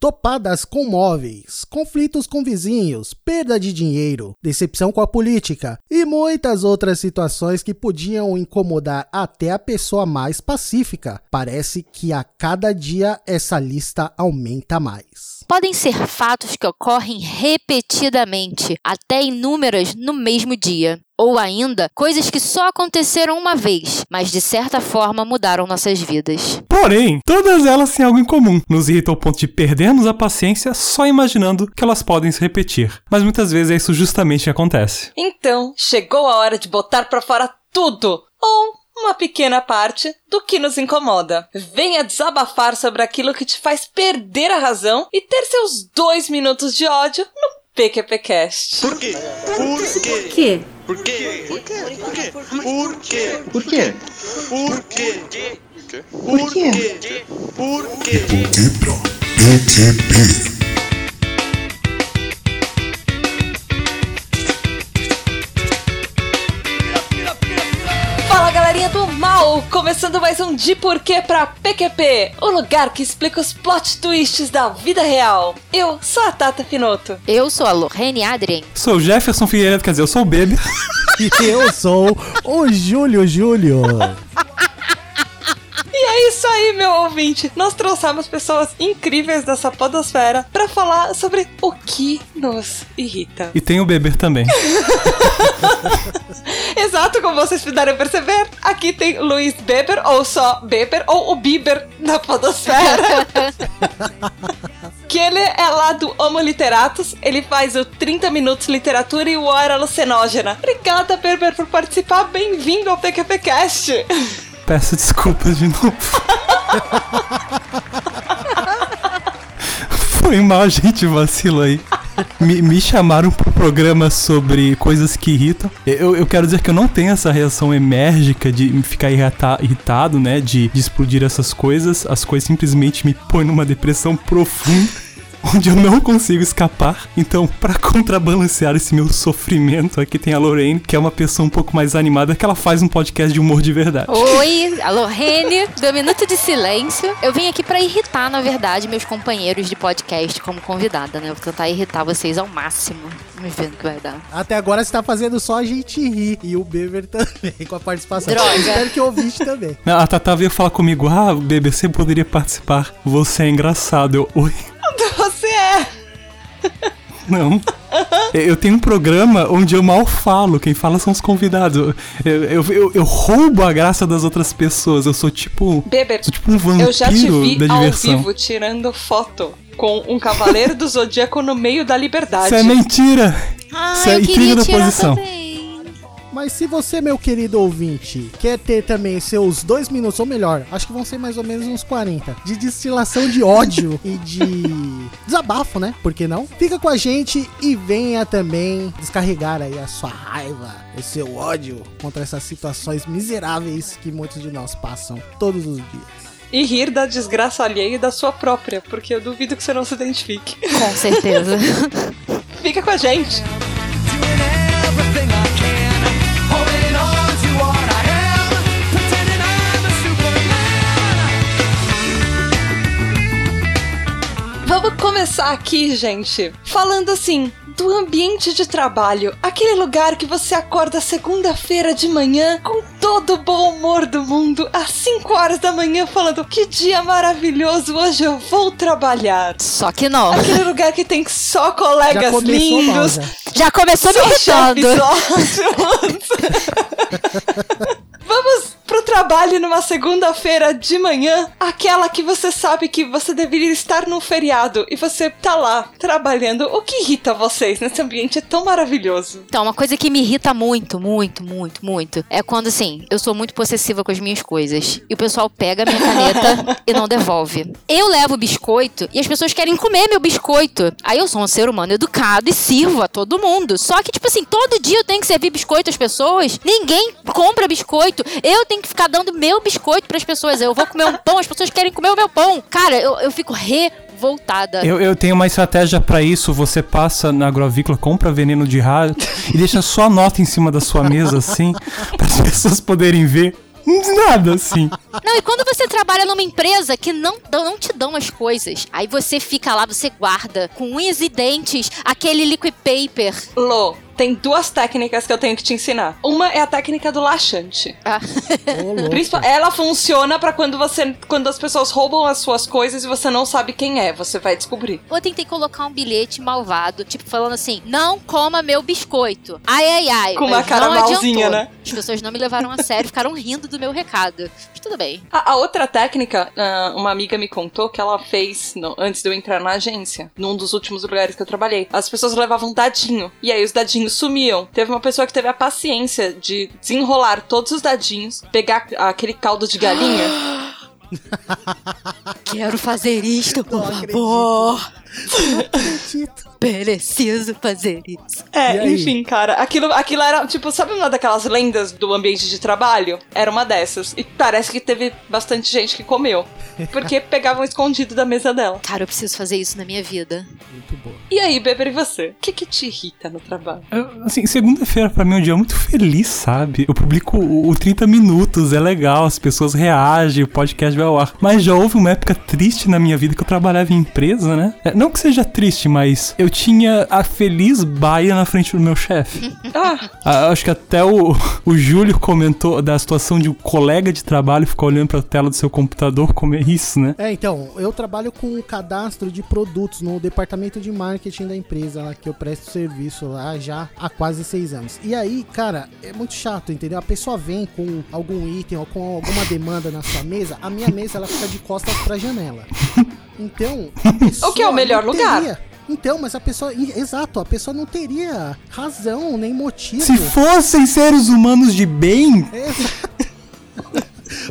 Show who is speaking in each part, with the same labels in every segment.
Speaker 1: topadas com móveis, conflitos com vizinhos, perda de dinheiro, decepção com a política e muitas outras situações que podiam incomodar até a pessoa mais pacífica. Parece que a cada dia essa lista aumenta mais.
Speaker 2: Podem ser fatos que ocorrem repetidamente, até inúmeras no mesmo dia. Ou ainda, coisas que só aconteceram uma vez, mas de certa forma mudaram nossas vidas.
Speaker 3: Porém, todas elas têm algo em comum. Nos irrita ao ponto de perdermos a paciência só imaginando que elas podem se repetir. Mas muitas vezes é isso justamente que acontece.
Speaker 4: Então, chegou a hora de botar pra fora tudo! Ou uma pequena parte do que nos incomoda. Venha desabafar sobre aquilo que te faz perder a razão e ter seus dois minutos de ódio no PQPcast.
Speaker 5: Por quê? Por quê?
Speaker 6: Por quê?
Speaker 5: Por quê? Por quê? Por quê? Por quê?
Speaker 7: Por quê?
Speaker 5: Por quê?
Speaker 7: Por quê?
Speaker 5: Por quê?
Speaker 8: Quebra PQP.
Speaker 4: Fala galerinha do mal! Começando mais um De Porquê pra PQP, o lugar que explica os plot twists da vida real. Eu sou a Tata Finoto.
Speaker 2: Eu sou a Lorraine Adrien.
Speaker 3: Sou o Jefferson Figueiredo, quer dizer, eu sou o Baby.
Speaker 1: E eu sou o Júlio Júlio.
Speaker 4: E é isso aí, meu ouvinte! Nós trouxemos pessoas incríveis dessa podosfera pra falar sobre o que nos irrita.
Speaker 3: E tem o Beber também.
Speaker 4: Exato, como vocês puderam perceber, aqui tem Luiz Beber, ou só Beber, ou o Bieber da podosfera. que ele é lá do Homo Literatus, ele faz o 30 Minutos Literatura e o Hora Alucinógena. Obrigada, Beber, por participar, bem-vindo ao PQPcast.
Speaker 3: Peço desculpas de novo. Foi mal, gente, vacilo aí. Me, me chamaram pro programa sobre coisas que irritam. Eu, eu quero dizer que eu não tenho essa reação enérgica de ficar irrita, irritado, né? De, de explodir essas coisas. As coisas simplesmente me põem numa depressão profunda. Onde eu não consigo escapar. Então, pra contrabalancear esse meu sofrimento, aqui tem a Lorraine, que é uma pessoa um pouco mais animada, que ela faz um podcast de humor de verdade.
Speaker 2: Oi, a Lorraine, do Minuto de Silêncio. Eu vim aqui pra irritar, na verdade, meus companheiros de podcast como convidada, né? Eu vou tentar irritar vocês ao máximo. Vamos ver o que vai dar.
Speaker 1: Até agora você tá fazendo só a gente rir. E o Beber também, com a participação.
Speaker 2: Droga.
Speaker 1: Espero que o ouvinte também.
Speaker 3: A Tata veio falar comigo, ah, bebê, você poderia participar. Você é engraçado. Eu, oi?
Speaker 4: Você é.
Speaker 3: Não. Eu tenho um programa onde eu mal falo, quem fala são os convidados. Eu, eu, eu, eu roubo a graça das outras pessoas. Eu sou tipo.
Speaker 4: Beber,
Speaker 3: Sou tipo um vampiro
Speaker 4: eu já te vi
Speaker 3: da
Speaker 4: ao
Speaker 3: diversão.
Speaker 4: vivo tirando foto com um cavaleiro do zodíaco no meio da liberdade.
Speaker 3: Isso é mentira!
Speaker 2: Ah,
Speaker 3: Isso é
Speaker 2: queria
Speaker 3: da
Speaker 2: tirar
Speaker 3: oposição.
Speaker 2: também.
Speaker 1: Mas se você, meu querido ouvinte, quer ter também seus dois minutos, ou melhor, acho que vão ser mais ou menos uns 40, de destilação de ódio e de desabafo, né? Por que não? Fica com a gente e venha também descarregar aí a sua raiva, o seu ódio contra essas situações miseráveis que muitos de nós passam todos os dias.
Speaker 4: E rir da desgraça alheia e da sua própria, porque eu duvido que você não se identifique.
Speaker 2: Com certeza.
Speaker 4: Fica com a gente. Começar aqui, gente, falando assim do ambiente de trabalho, aquele lugar que você acorda segunda-feira de manhã com todo o bom humor do mundo, às 5 horas da manhã, falando que dia maravilhoso, hoje eu vou trabalhar.
Speaker 2: Só que não.
Speaker 4: Aquele lugar que tem só
Speaker 1: Já
Speaker 4: colegas
Speaker 1: começou mal,
Speaker 4: lindos,
Speaker 1: já.
Speaker 2: Já começou me irritando.
Speaker 4: Vamos pro trabalho numa segunda-feira de manhã, aquela que você sabe que você deveria estar num feriado e você tá lá trabalhando. O que irrita vocês nesse ambiente tão maravilhoso?
Speaker 2: Então, uma coisa que me irrita muito, muito, muito, muito é quando, assim, eu sou muito possessiva com as minhas coisas. E o pessoal pega a minha caneta e não devolve. Eu levo biscoito e as pessoas querem comer meu biscoito. Aí eu sou um ser humano educado e sirvo a todo mundo. Só que, tipo assim, todo dia eu tenho que servir biscoito às pessoas. Ninguém compra biscoito. Eu tenho que ficar dando meu biscoito pras pessoas. Eu vou comer um pão, as pessoas querem comer o meu pão. Cara, eu, eu fico revoltada.
Speaker 3: Eu, eu tenho uma estratégia pra isso. Você passa na agroavícola, compra veneno de rato e deixa só a nota em cima da sua mesa, assim, para as pessoas poderem ver. Nada, assim.
Speaker 2: Não, e quando você trabalha numa empresa que não, dão- não te dão as coisas, aí você fica lá, você guarda com unhas e dentes aquele liquid paper.
Speaker 4: Lô, tem duas técnicas que eu tenho que te ensinar. Uma é a técnica do laxante.
Speaker 2: Ah,
Speaker 4: ela funciona pra quando você quando as pessoas roubam as suas coisas e você não sabe quem é, você vai descobrir.
Speaker 2: eu tentei colocar um bilhete malvado, tipo, falando assim: não coma meu biscoito. Ai, ai, ai.
Speaker 4: Com uma cara malzinha,
Speaker 2: adiantou.
Speaker 4: né?
Speaker 2: As pessoas não me levaram a sério, ficaram rindo do meu recado. Tudo bem.
Speaker 4: A, a outra técnica, ah, uma amiga me contou que ela fez no- antes de eu entrar na agência, num dos últimos lugares que eu trabalhei. As pessoas levavam dadinho e aí os dadinhos sumiam. Teve uma pessoa que teve a paciência de desenrolar todos os dadinhos, pegar aquele caldo de galinha.
Speaker 2: Quero fazer isto, por
Speaker 1: Não acredito.
Speaker 2: Preciso fazer isso.
Speaker 4: É, enfim, cara, aquilo, aquilo era, tipo, sabe uma daquelas lendas do ambiente de trabalho? Era uma dessas. E parece que teve bastante gente que comeu. Porque pegavam escondido da mesa dela.
Speaker 2: Cara, eu preciso fazer isso na minha vida.
Speaker 1: Muito boa.
Speaker 4: E aí, Beber, e você? O que que te irrita no trabalho?
Speaker 3: Eu, Assim, segunda-feira pra mim é um dia muito feliz, sabe? Eu publico o, o 30 minutos, é legal, as pessoas reagem, o podcast vai ao ar. Mas já houve uma época triste na minha vida que eu trabalhava em empresa, né? Não que seja triste, mas eu tinha a feliz baia na frente do meu chefe.
Speaker 4: Ah,
Speaker 3: Ah, acho que até o, o Júlio comentou da situação de um colega de trabalho ficar olhando pra tela do seu computador, como é isso, né?
Speaker 1: É, então, eu trabalho com o cadastro de produtos no departamento de marketing da empresa lá que eu presto serviço lá já há quase seis anos. E aí, cara, é muito chato, entendeu? A pessoa vem com algum item ou com alguma demanda na sua mesa, a minha mesa ela fica de costas pra janela. Então,
Speaker 4: O que é o melhor lugar.
Speaker 1: teria- Então, mas a pessoa, exato, a pessoa não teria razão nem motivo.
Speaker 3: Se fossem seres humanos de bem,
Speaker 1: Exato.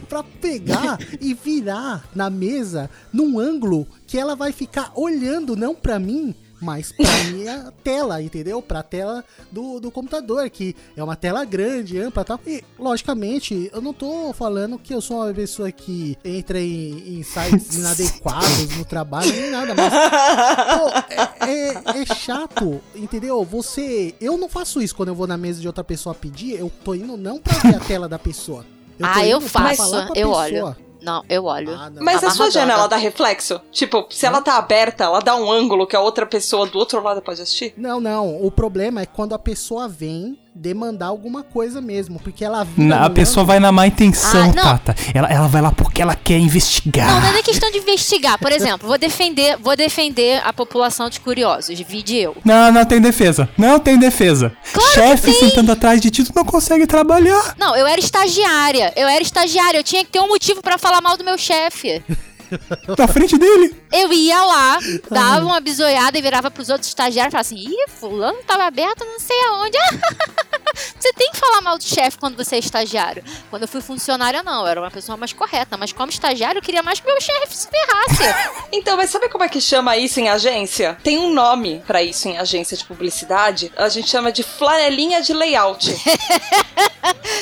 Speaker 1: pra pegar e virar na mesa num ângulo que ela vai ficar olhando não pra mim, mas pra minha tela, entendeu? Pra tela do, do computador, que é uma tela grande, ampla e tal. E, logicamente, eu não tô falando que eu sou uma pessoa que entra em, em sites inadequados no trabalho, nem nada, mas Pô, é, é- é chato, entendeu? Você. Eu não faço isso quando eu vou na mesa de outra pessoa pedir, eu tô indo não pra ver a tela da pessoa. tô
Speaker 2: ah, eu faço, eu
Speaker 1: pessoa.
Speaker 2: olho. Não, eu olho.
Speaker 1: Ah, não.
Speaker 4: mas a sua janela dá reflexo? Tipo, se ela tá aberta, ela dá um ângulo que a outra pessoa do outro lado pode assistir?
Speaker 1: Não, não. O problema é quando a pessoa vem demandar alguma coisa mesmo, porque ela vira
Speaker 3: na- a pessoa vai na má intenção,
Speaker 2: Ah.
Speaker 3: Tata. Ela, ela vai lá porque ela quer investigar.
Speaker 2: Não, não é nem questão de investigar. Por exemplo, vou defender, vou defender a população de curiosos, vide eu.
Speaker 3: Não, não tem defesa. Não tem defesa. Chefe sentando atrás de ti, tu não consegue trabalhar.
Speaker 2: Não, eu era estagiária. Eu era estagiária. Eu tinha que ter um motivo pra falar mal do meu chefe.
Speaker 3: Na frente dele.
Speaker 2: Eu ia lá, dava uma bisoiada e virava pros outros estagiários e falava assim: ih, fulano tava aberto não sei aonde. você tem que falar mal do chefe quando você é estagiário. Quando eu fui funcionária, não, eu era uma pessoa mais correta. Mas como estagiário, eu queria mais que meu chefe se ferrasse.
Speaker 4: Então, mas sabe como é que chama isso em agência? Tem um nome pra isso em agência de publicidade. A gente chama de flanelinha de layout.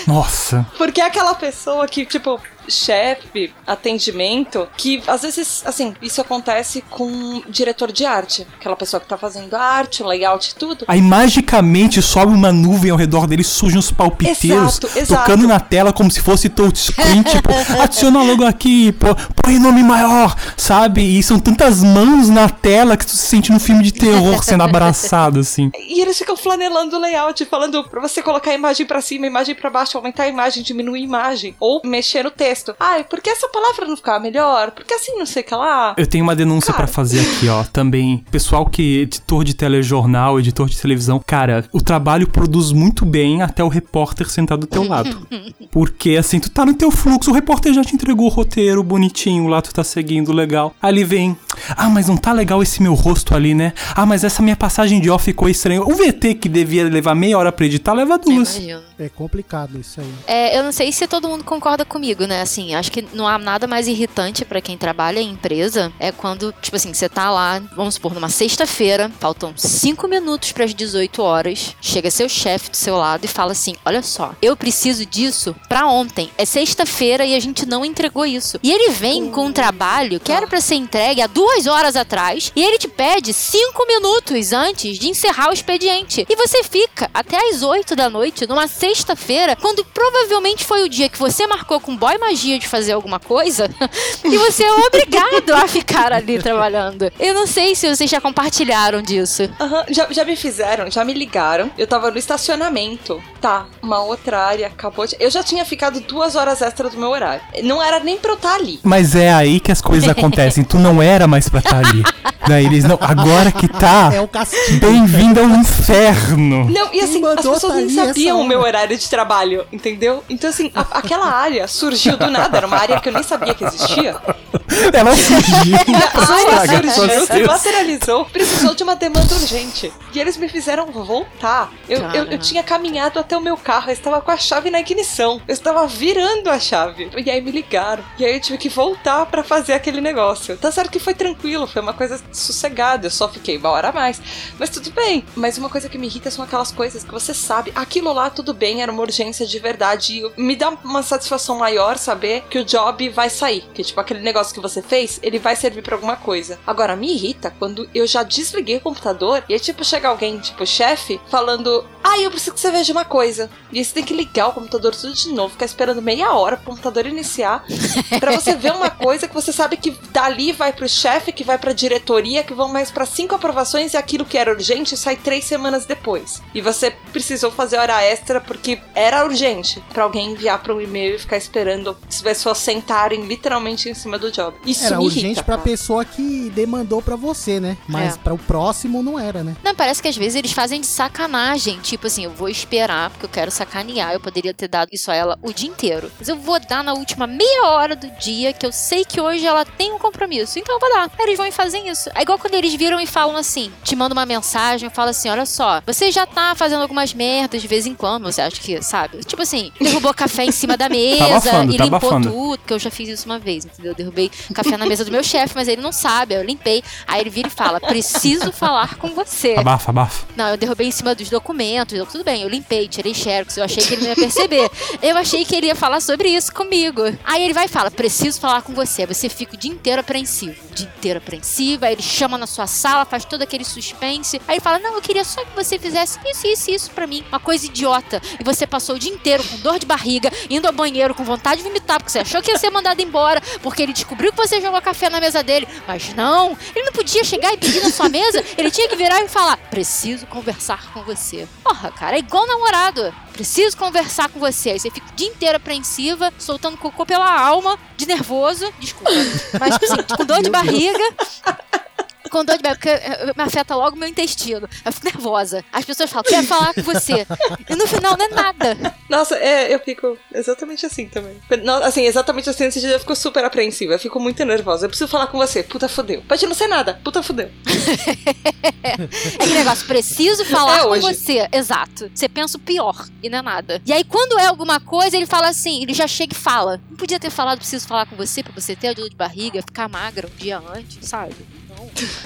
Speaker 3: Nossa.
Speaker 4: Porque é aquela pessoa que, tipo, chefe, atendimento, que às vezes, assim, isso acontece com diretor de arte. Aquela pessoa que tá fazendo arte, layout e tudo.
Speaker 3: Aí magicamente sobe uma nuvem ao redor dele, surgem uns palpiteiros
Speaker 4: Exato, exato.
Speaker 3: tocando na tela como se fosse touchscreen, tipo, adiciona logo aqui, pô, põe nome maior, sabe? E são tantas mãos na tela que tu se sente num filme de terror sendo abraçado, assim.
Speaker 4: E eles ficam flanelando o layout, falando pra você colocar a imagem pra cima, a imagem pra baixo, aumentar a imagem, diminuir a imagem. Ou mexer no texto. Ai, por que essa palavra não ficava melhor? Porque assim não sei o que lá.
Speaker 3: Eu tenho uma denúncia pra fazer aqui, ó, também. Pessoal que é editor de telejornal, editor de televisão, cara, o trabalho produz muito bem até o repórter sentado do teu lado. Porque assim, tu tá no teu fluxo, o repórter já te entregou o roteiro bonitinho, lá tu tá seguindo legal. Ali vem, ah, mas não tá legal esse meu rosto ali, né? Ah, mas essa minha passagem de off ficou estranha. O VT que devia levar meia hora pra editar leva duas.
Speaker 2: Imagino.
Speaker 1: É complicado isso aí.
Speaker 2: É, eu não sei se todo mundo concorda comigo, né? Assim, acho que não há nada mais irritante pra quem trabalha em empresa é quando, tipo assim, você tá lá, vamos supor, numa sexta-feira, faltam cinco minutos pras 18 horas, chega seu chefe do seu lado e fala assim: Olha só, eu preciso disso pra ontem. É sexta-feira e a gente não entregou isso. E ele vem com um trabalho que era pra ser entregue há duas horas atrás e ele te pede cinco minutos antes de encerrar o expediente. E você fica até às oito da noite, numa sexta-feira, quando provavelmente foi o dia que você marcou com o boy magia de fazer alguma coisa e você é obrigado a ficar ali trabalhando. Eu não sei se vocês já compartilharam disso.
Speaker 4: Aham, já, já me fizeram, já me ligaram. Eu tava no estacionamento. Tá, uma outra área acabou de. Eu já tinha ficado duas horas extra do meu horário. Não era nem pra eu estar ali.
Speaker 3: Mas é aí que as coisas acontecem. Tu não era mais pra estar ali. Daí eles, não, agora que tá,
Speaker 1: É o castigo.
Speaker 3: bem-vindo ao inferno.
Speaker 4: Não, e assim, as pessoas
Speaker 1: tá
Speaker 4: nem
Speaker 1: essa
Speaker 4: sabiam o meu horário de trabalho, entendeu? Então, assim, a- aquela área surgiu do nada. Era uma área que eu nem sabia que existia.
Speaker 3: Ela surgiu.
Speaker 4: A área surgiu, se materializou, precisou de uma demanda urgente. E eles me fizeram voltar. Eu, eu, eu tinha caminhado até o meu carro, eu estava com a chave na ignição. Eu estava virando a chave. E aí me ligaram. E aí eu tive que voltar pra fazer aquele negócio. Tá certo que foi tranquilo, foi uma coisa sossegada. Eu só fiquei uma hora a mais. Mas tudo bem. Mas uma coisa que me irrita são aquelas coisas que você sabe. Aquilo lá, tudo bem, era uma urgência de verdade. E me dá uma satisfação maior saber que o job vai sair. Que, tipo, aquele negócio que você fez, ele vai servir pra alguma coisa. Agora, me irrita quando eu já desliguei o computador e aí, tipo, chega alguém, tipo, chefe, falando: Ah, eu preciso que você veja uma coisa. E aí você tem que ligar o computador tudo de novo, ficar esperando meia hora pro computador iniciar. pra você ver uma coisa que você sabe que dali vai pro chefe, que vai pra diretoria, que vão mais pra cinco aprovações e aquilo que era urgente sai três semanas depois. E você precisou fazer hora extra porque era urgente pra alguém enviar para um e-mail e ficar esperando as pessoas sentarem literalmente em cima do job. Isso
Speaker 1: Era
Speaker 4: me
Speaker 1: urgente
Speaker 4: irrita,
Speaker 1: pra
Speaker 4: cara.
Speaker 1: pessoa que demandou pra você, né? Mas
Speaker 2: É.
Speaker 1: para o próximo não era, né?
Speaker 2: Não, parece que às vezes eles fazem de sacanagem. Tipo assim, eu vou esperar porque eu quero sacanear. Eu poderia ter dado isso a ela o dia inteiro. Mas eu vou dar na última meia hora do dia que eu sei que hoje ela tem um compromisso. Então eu vou dar. Aí Eles vão e fazem isso. É igual quando eles viram e falam assim: te mandam uma mensagem, fala assim: olha só, você já tá fazendo algumas merdas de vez em quando. Você acha que, sabe? Tipo assim, derrubou café em cima da mesa e
Speaker 3: tá
Speaker 2: limpou
Speaker 3: abafando.
Speaker 2: tudo. Porque eu já fiz isso uma vez, entendeu? Eu derrubei café na mesa do meu chefe, mas ele não sabe. aí Eu limpei. Aí ele vira e fala: preciso falar com você.
Speaker 3: Abafa, abafa.
Speaker 2: Não, eu derrubei em cima dos documentos. Eu, tudo bem, eu limpei, tirei xerox. Eu achei que ele não ia perceber. eu achei que ele ia falar sobre isso comigo. Aí ele vai e fala: preciso falar com você. Aí você fica o dia inteiro apreensivo. O dia inteiro apreensivo. Aí ele chama na sua sala, faz todo aquele suspense. Aí ele fala: não, eu queria só que você fizesse isso, isso, isso pra mim. Uma coisa idiota. E você passou o dia inteiro com dor de barriga, indo ao banheiro com vontade de vomitar, porque você achou que ia ser mandado embora, porque ele descobriu que você jogou café na mesa dele. Mas não, ele não podia chegar e pedir na sua mesa. Ele tinha que virar e falar: preciso conversar com você. Porra, cara, é igual namorado. Preciso conversar com você. Aí você fica o dia inteiro apreensiva, soltando cocô pela alma, de nervoso. Desculpa. Mas, assim, com dor de barriga. Com dor de barriga, porque eh, me afeta logo o meu intestino. Eu fico nervosa. As pessoas falam, quero falar com você. E no final não é nada.
Speaker 4: Nossa, é, eu fico exatamente assim também. Não, assim, exatamente assim, nesse dia eu fico super apreensiva. Eu fico muito nervosa. Eu preciso falar com você. Puta fodeu. Pode não ser nada. Puta fodeu.
Speaker 2: É aquele negócio, preciso falar
Speaker 4: É
Speaker 2: com você. Exato. Você pensa o pior e não é nada. E aí, quando é alguma coisa, ele fala assim, ele já chega e fala. Não podia ter falado, preciso falar com você, pra você ter a dor de barriga, ficar magra um dia antes, sabe?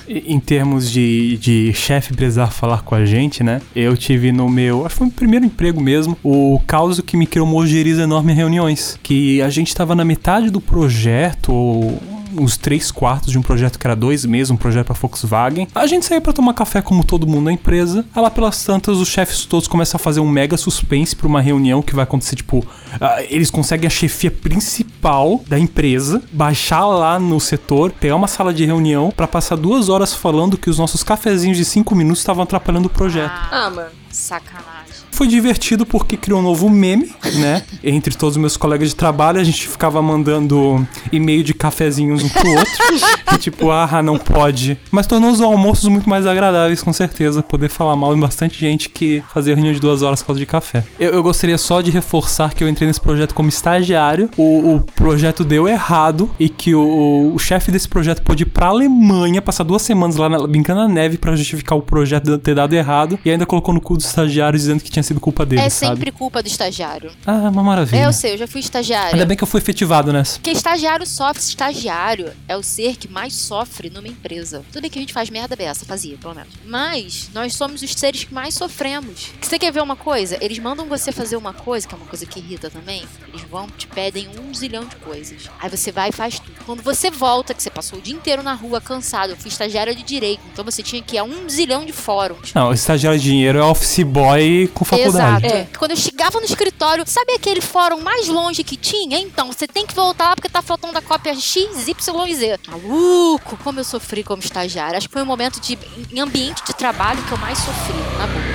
Speaker 3: Em termos de, de chefe precisar falar com a gente, né? Eu tive no meu. Acho que foi o primeiro emprego mesmo. O caos que me criou mojeriza enorme em reuniões. Que a gente tava na metade do projeto, ou uns três quartos de um projeto que era dois meses, um projeto pra Volkswagen. A gente saía pra tomar café como todo mundo na empresa. Aí lá pelas tantas, os chefes todos começam a fazer um mega suspense pra uma reunião que vai acontecer, tipo, ah, eles conseguem a chefia principal da empresa, baixar lá no setor, pegar uma sala de reunião pra passar duas horas falando que os nossos cafezinhos de cinco minutos estavam atrapalhando o projeto.
Speaker 4: Ah, mano.
Speaker 2: Sacanagem.
Speaker 3: Foi divertido porque criou um novo meme, né? Entre todos os meus colegas de trabalho, a gente ficava mandando e-mail de cafezinhos um pro outro. tipo, ah, não pode. Mas tornou os almoços muito mais agradáveis, com certeza. Poder falar mal em bastante gente que fazia reunião de duas horas por causa de café. Eu, eu gostaria só de reforçar que eu entrei nesse projeto como estagiário. O, o projeto deu errado e que o, o chefe desse projeto pôde ir pra Alemanha, passar duas semanas lá na, brincando na neve pra justificar o projeto ter dado errado. E ainda colocou no cu dos estagiários dizendo que tinha sido culpa dele,
Speaker 2: é
Speaker 3: sabe?
Speaker 2: sempre culpa do estagiário.
Speaker 3: Ah, uma maravilha.
Speaker 2: É, eu sei, eu já fui estagiária.
Speaker 3: Ainda bem que eu fui efetivado nessa.
Speaker 2: Porque estagiário sofre, estagiário é o ser que mais sofre numa empresa. Tudo bem que a gente faz merda dessa, fazia, pelo menos. Mas nós somos os seres que mais sofremos. Que você quer ver uma coisa? Eles mandam você fazer uma coisa, que é uma coisa que irrita também. Eles vão, te pedem um zilhão de coisas. Aí você vai e faz tudo. Quando você volta, que você passou o dia inteiro na rua cansado, eu fui estagiária de direito, então você tinha que ir a um zilhão de fóruns.
Speaker 3: Não, estagiário de dinheiro é office boy com faculdade.
Speaker 2: Exato.
Speaker 4: É.
Speaker 2: Quando eu chegava no escritório, sabe aquele fórum mais longe que tinha? Então, você tem que voltar lá porque tá faltando a cópia X, Y e Z. Maluco, como eu sofri como estagiária. Acho que foi um momento de, em ambiente de trabalho que eu mais sofri, na boa.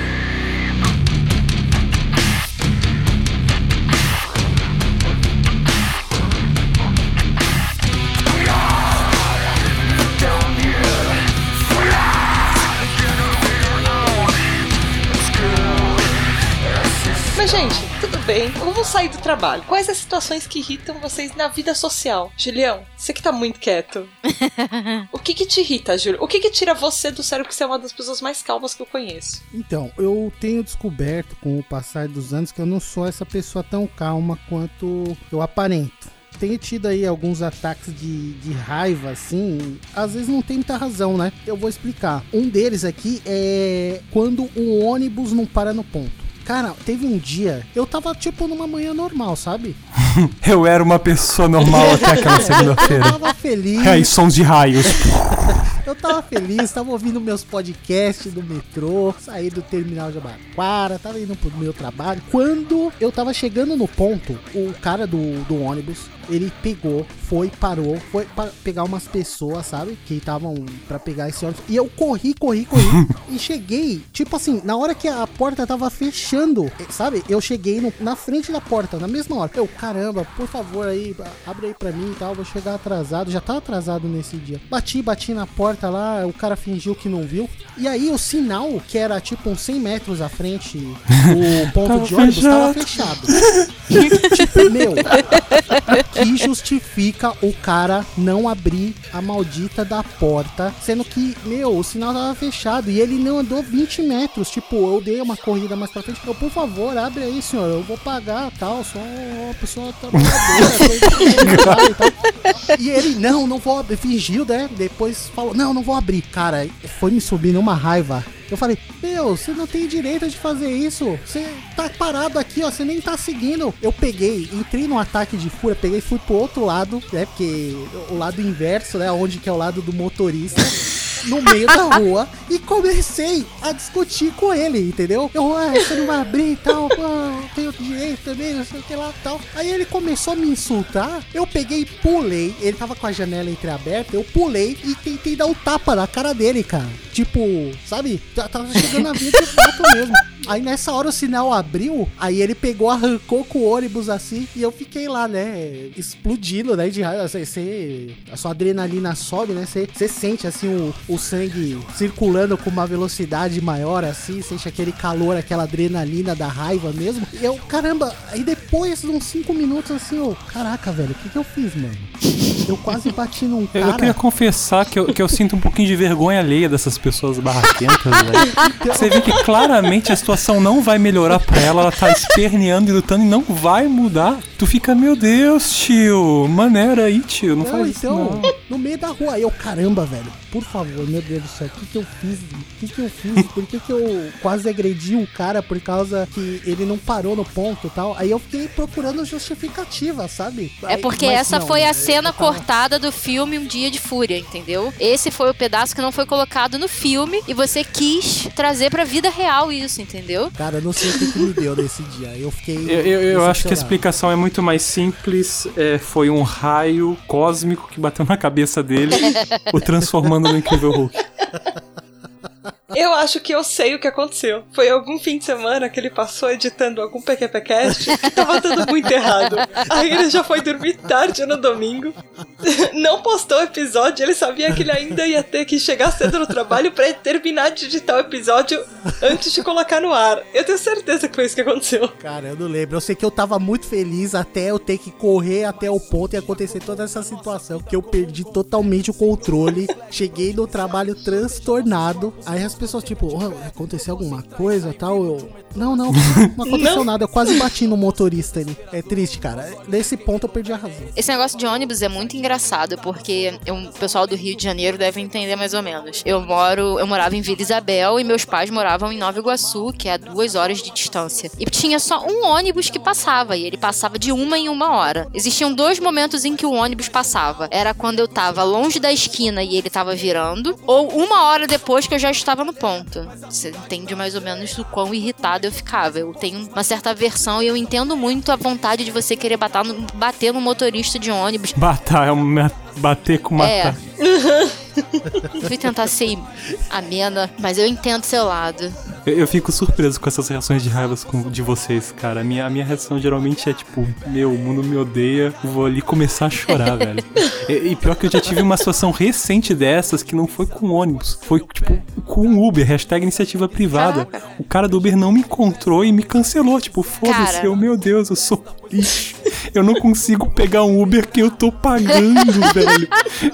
Speaker 4: Mas, gente, tudo bem. Vamos sair do trabalho. Quais as situações que irritam vocês na vida social? Julião, você que tá muito quieto. o que que te irrita, Júlio? O que que tira você do sério? Porque você é uma das pessoas mais calmas que eu conheço.
Speaker 1: Então, eu tenho descoberto com o passar dos anos que eu não sou essa pessoa tão calma quanto eu aparento. Tenho tido aí alguns ataques de, de raiva, assim. Às vezes não tem muita razão, né? Eu vou explicar. Um deles aqui é quando o ônibus não para no ponto. Cara, teve um dia, eu tava tipo numa manhã normal, sabe?
Speaker 3: Eu era uma pessoa normal até aquela
Speaker 1: Eu
Speaker 3: segunda-feira.
Speaker 1: tava feliz.
Speaker 3: Aí, sons de raios.
Speaker 1: Eu tava feliz, tava ouvindo meus podcasts do metrô, saí do terminal de Abaquara, tava indo pro meu trabalho. Quando eu tava chegando no ponto, o cara do, do ônibus, ele pegou, foi, parou, foi pra pegar umas pessoas, sabe? Que estavam pra pegar esse ônibus. E eu corri, corri, corri. e cheguei, tipo assim, na hora que a porta tava fechando, sabe? Eu cheguei no- na frente da porta, na mesma hora. Eu, caramba, por favor aí, abre aí pra mim e tal, vou chegar atrasado. Já tava atrasado nesse dia. Bati, bati na porta lá, o cara fingiu que não viu. E aí o sinal, que era tipo uns 100 metros à frente, o ponto de ônibus tava
Speaker 3: fechado.
Speaker 1: fechado. tipo, meu, que justifica o cara não abrir a maldita da porta, sendo que, meu, o sinal tava fechado e ele não andou 20 metros. Tipo, eu dei uma corrida mais pra frente. Eu, por favor, abre aí, senhor, eu vou pagar tal, sou uma pessoa trabalhadora. e tal. E ele, não, não vou abrir. Fingiu, né? Depois falou, não, não vou abrir. Cara, foi me subindo uma raiva. Eu falei, meu, você não tem direito de fazer isso. Você tá parado aqui, ó. Você nem tá seguindo. Eu peguei, entrei num ataque de fúria, peguei e fui pro outro lado, né? Porque o lado inverso, né? Onde que é o lado do motorista. No meio da rua e comecei a discutir com ele, entendeu? Eu, ah, você não vai abrir e tal, eu tenho direito também, não sei o que lá tal. Aí ele começou a me insultar, eu peguei e pulei, ele tava com a janela entreaberta, eu pulei e tentei dar um tapa na cara dele, cara. Tipo, sabe? Tá- Tava chegando a vir de fato mesmo. Aí nessa hora o sinal abriu, aí ele pegou, arrancou com o ônibus assim, e eu fiquei lá, né, explodindo, né, de raiva. Você- a sua adrenalina sobe, né, você, sente assim o, o sangue circulando com uma velocidade maior, assim, sente aquele calor, aquela adrenalina da raiva mesmo. E eu, caramba, aí depois de uns 5 minutos assim, eu, caraca, velho, o que que eu fiz, mano? Eu quase bati num
Speaker 3: Eu,
Speaker 1: cara.
Speaker 3: eu queria confessar que eu, que eu sinto um pouquinho de vergonha alheia dessas pessoas barraquentas, velho. Você vê que claramente a situação não vai melhorar pra ela, ela tá esperneando e lutando e não vai mudar. Tu fica, meu Deus, tio, maneira aí, tio, não,
Speaker 1: Não,
Speaker 3: faz isso
Speaker 1: então,
Speaker 3: não.
Speaker 1: no meio da rua, aí eu, caramba, velho, por favor, meu Deus do céu, o que que eu fiz? O que que eu fiz? Por que que eu quase agredi o cara por causa que ele não parou no ponto e tal? Aí eu fiquei procurando justificativa, sabe?
Speaker 2: É porque
Speaker 1: mas
Speaker 2: essa
Speaker 1: não,
Speaker 2: foi a cena
Speaker 1: tava-
Speaker 2: cortada do filme Um Dia de Fúria, entendeu? Esse foi o pedaço que não foi colocado no filme e você quis trazer pra vida real isso, entendeu?
Speaker 1: Cara, eu não sei o que, que me deu nesse dia. Eu fiquei.
Speaker 3: Eu, eu- eu acho que a explicação é muito mais simples. é, foi um raio cósmico que bateu na cabeça dele, o transformando no Incrível Hulk.
Speaker 4: Eu acho que eu sei o que aconteceu. Foi algum fim de semana que ele passou editando algum PQPcast que tava tudo muito errado. Aí ele já foi dormir tarde no domingo. Não postou o episódio, ele sabia que ele ainda ia ter que chegar cedo no trabalho pra terminar de editar o episódio antes de colocar no ar. Eu tenho certeza que foi isso que aconteceu.
Speaker 1: Cara, eu não lembro. Eu sei que eu tava muito feliz até eu ter que correr até o ponto e acontecer toda essa situação que eu perdi totalmente o controle. Cheguei no trabalho transtornado. Aí pessoas tipo, "Oh, aconteceu alguma coisa tal. Eu, não, não, não aconteceu nada. Eu quase bati no motorista ali. É triste, cara. Nesse ponto eu perdi a razão.
Speaker 2: Esse negócio de ônibus é muito engraçado, porque eu- o pessoal do Rio de Janeiro deve entender mais ou menos. Eu moro, eu morava em Vila Isabel e meus pais moravam em Nova Iguaçu, que é a duas horas de distância. E tinha só um ônibus que passava, e ele passava de uma em uma hora. Existiam dois momentos em que o ônibus passava. Era quando eu tava longe da esquina e ele tava virando, ou uma hora depois que eu já estava no ponto. Você entende mais ou menos do quão irritada eu ficava. Eu tenho uma certa aversão e eu entendo muito a vontade de você querer bater no, bater no motorista de ônibus.
Speaker 3: Batar, é uma, bater com
Speaker 2: É.
Speaker 3: matar.
Speaker 2: Fui tentar ser amena, mas eu entendo seu lado.
Speaker 3: Eu, eu fico surpreso com essas reações de raiva de vocês, cara. A minha, a minha reação geralmente é tipo, meu, o mundo me odeia, eu vou ali começar a chorar, velho. E, e pior que eu já tive uma situação recente dessas que não foi com ônibus, foi tipo com Uber, hashtag iniciativa privada.
Speaker 4: Caraca.
Speaker 3: O cara do Uber não me encontrou e me cancelou, tipo, foda-se, eu, meu Deus, eu sou Eu não consigo pegar um Uber que eu tô pagando, velho.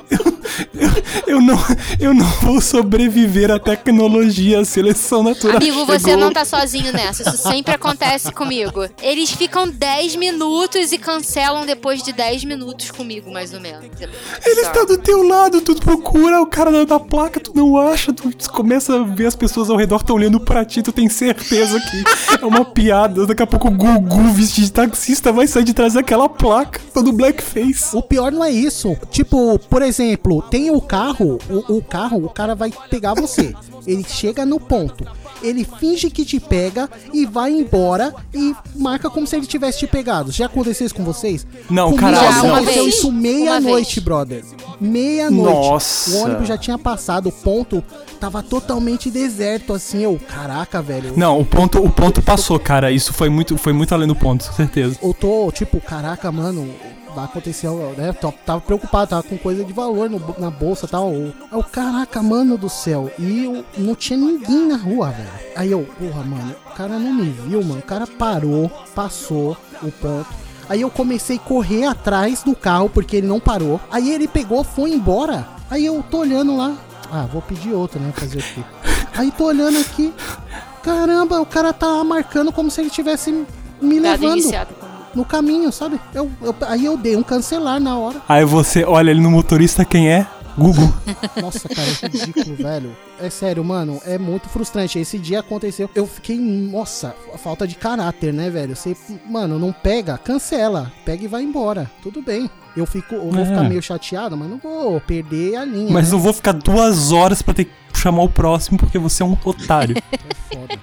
Speaker 3: Eu, eu- eu não, eu não vou sobreviver à tecnologia, à seleção natural.
Speaker 2: Amigo, você
Speaker 3: chegou.
Speaker 2: não tá sozinho nessa. Isso sempre acontece comigo. Eles ficam 10 minutos e cancelam depois de 10 minutos comigo, mais ou menos.
Speaker 3: Ele
Speaker 2: bizarro.
Speaker 3: está do teu lado, tu procura o cara da, da placa, tu não acha, tu começa a ver as pessoas ao redor estão olhando pra ti, tu tem certeza que é uma piada. Daqui a pouco o Gugu vestido de taxista vai sair de trás daquela placa, todo blackface.
Speaker 1: O pior não é isso. Tipo, por exemplo, tem o carro, o, o carro, o cara vai pegar você. Ele chega no ponto. Ele finge que te pega e vai embora e marca como se ele tivesse te pegado. Já aconteceu isso com vocês?
Speaker 3: Não,
Speaker 1: Comigo
Speaker 3: caralho,
Speaker 1: já aconteceu isso meia-noite, brother. Meia-noite.
Speaker 3: Nossa.
Speaker 1: O ônibus já tinha passado, o ponto tava totalmente deserto, assim. Eu, caraca, velho.
Speaker 3: Não, o ponto, o ponto passou, cara. Isso foi muito, foi muito além do ponto, com certeza.
Speaker 1: eu tô, tipo, caraca, mano, vai acontecer, né? Tava preocupado, tava com coisa de valor no na bolsa e tal. Eu, caraca, mano do céu. E eu não tinha ninguém na rua, velho. Aí eu, porra, mano, o cara não me viu, mano. O cara parou, passou o ponto. Aí eu comecei a correr atrás do carro porque ele não parou. Aí ele pegou, foi embora. Aí eu tô olhando lá. Ah, vou pedir outro, né? Fazer o quê? Aí tô olhando aqui. Caramba, o cara tá marcando como se ele tivesse me
Speaker 2: Dado
Speaker 1: levando
Speaker 2: iniciado.
Speaker 1: No caminho, sabe? Eu, eu- aí eu dei um cancelar na hora.
Speaker 3: Aí você olha ali no motorista, quem é? Google.
Speaker 1: Nossa, cara, é ridículo, velho. É sério, mano, é muito frustrante. Esse dia aconteceu, eu fiquei, nossa, falta de caráter, né, velho? Você, mano, não pega, cancela. Pega e vai embora. Tudo bem. Eu fico, eu vou
Speaker 3: É.
Speaker 1: ficar meio chateado, mas não vou perder a linha.
Speaker 3: Mas
Speaker 1: né?
Speaker 3: não vou ficar duas horas pra ter que chamar o próximo porque você é um otário.
Speaker 1: É foda.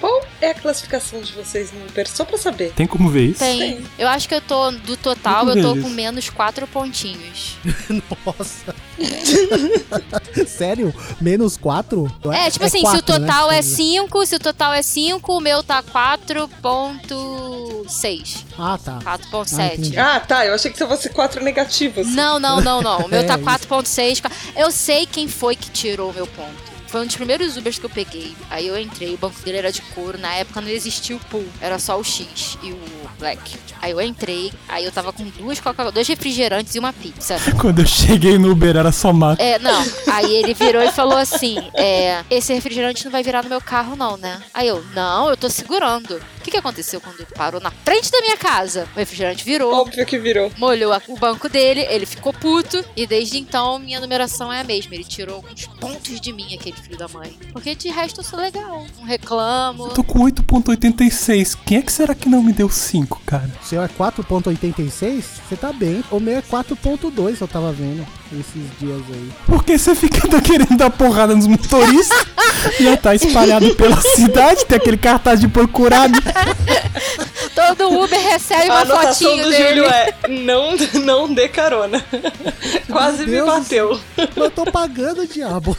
Speaker 4: Qual é a classificação de vocês no Uber? Só pra saber.
Speaker 3: Tem como ver isso?
Speaker 2: Tem. Eu acho que eu tô, do total, eu tô com menos 4 pontinhos.
Speaker 1: Nossa. Sério? Menos 4?
Speaker 2: É, tipo assim, se o total é 5, se o total é 5, o meu tá 4.6.
Speaker 1: Ah, tá. Ah,
Speaker 2: 4.7.
Speaker 1: entendi.
Speaker 4: Ah, tá. Eu achei que você fosse quatro negativos.
Speaker 2: Não, não, não, não. O meu
Speaker 1: É,
Speaker 2: tá
Speaker 1: isso.
Speaker 2: 4.6. Eu sei quem foi que tirou o meu ponto. Foi um dos primeiros Ubers que eu peguei. Aí eu entrei, o banco dele era de couro. Na época não existia o pool, era só o X e o Black. Aí eu entrei, aí eu tava com duas Coca dois refrigerantes e uma pizza.
Speaker 3: Quando eu cheguei no Uber era só mato.
Speaker 2: É, não. Aí ele virou e falou assim: é, esse refrigerante não vai virar no meu carro, não, né? Aí eu, não, eu tô segurando. O que, que aconteceu quando ele parou na frente da minha casa? O refrigerante virou.
Speaker 4: Óbvio que virou.
Speaker 2: Molhou a- o banco dele, ele ficou puto e desde então minha numeração é a mesma. Ele tirou alguns pontos de mim, aquele filho da mãe. Porque de resto eu sou legal. Não reclamo.
Speaker 3: Tô com 8.86. Quem é que será que não me deu 5, cara?
Speaker 1: O seu é 4.86? Você tá bem. O meu é 4.2, eu tava vendo esses dias aí.
Speaker 3: Por que você fica querendo dar porrada nos motoristas? Já tá espalhado pela cidade, tem aquele cartaz de procurado.
Speaker 2: Todo Uber recebe uma
Speaker 4: anotação
Speaker 2: fotinho
Speaker 4: do
Speaker 2: dele.
Speaker 4: Júlio é não, não dê carona. Quase me
Speaker 1: Deus
Speaker 4: bateu.
Speaker 1: Eu tô pagando, diabo.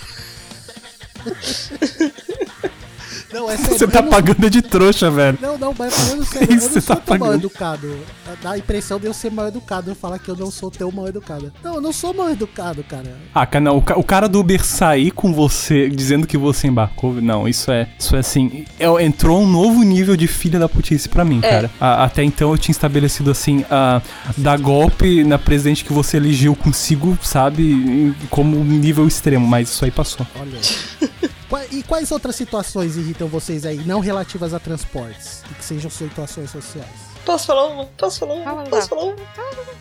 Speaker 1: Não, é sério.
Speaker 3: Você tá
Speaker 1: não-
Speaker 3: pagando de trouxa, velho.
Speaker 1: Não, não, mas falando sério, eu não
Speaker 3: você
Speaker 1: sou
Speaker 3: tá
Speaker 1: tão mal
Speaker 3: pagando.
Speaker 1: educado. Dá a impressão de eu ser mal educado. Eu falar que eu não sou tão mal educado. Não, eu não sou mal educado, cara.
Speaker 3: Ah, cara, não, o, ca- o cara do Uber sair com você dizendo que você embarcou, não, isso é, isso é assim, é- entrou um novo nível de filha da putice pra mim,
Speaker 4: É.
Speaker 3: cara. A- até então eu tinha estabelecido assim, a, dar golpe na presidente que você elegeu consigo, sabe, como um nível extremo, mas isso aí passou.
Speaker 1: Olha. E quais outras situações irritam vocês aí, não relativas a transportes? E que sejam situações sociais?
Speaker 4: Posso falar uma? Posso falar uma?
Speaker 2: Fala,
Speaker 4: Posso falar uma?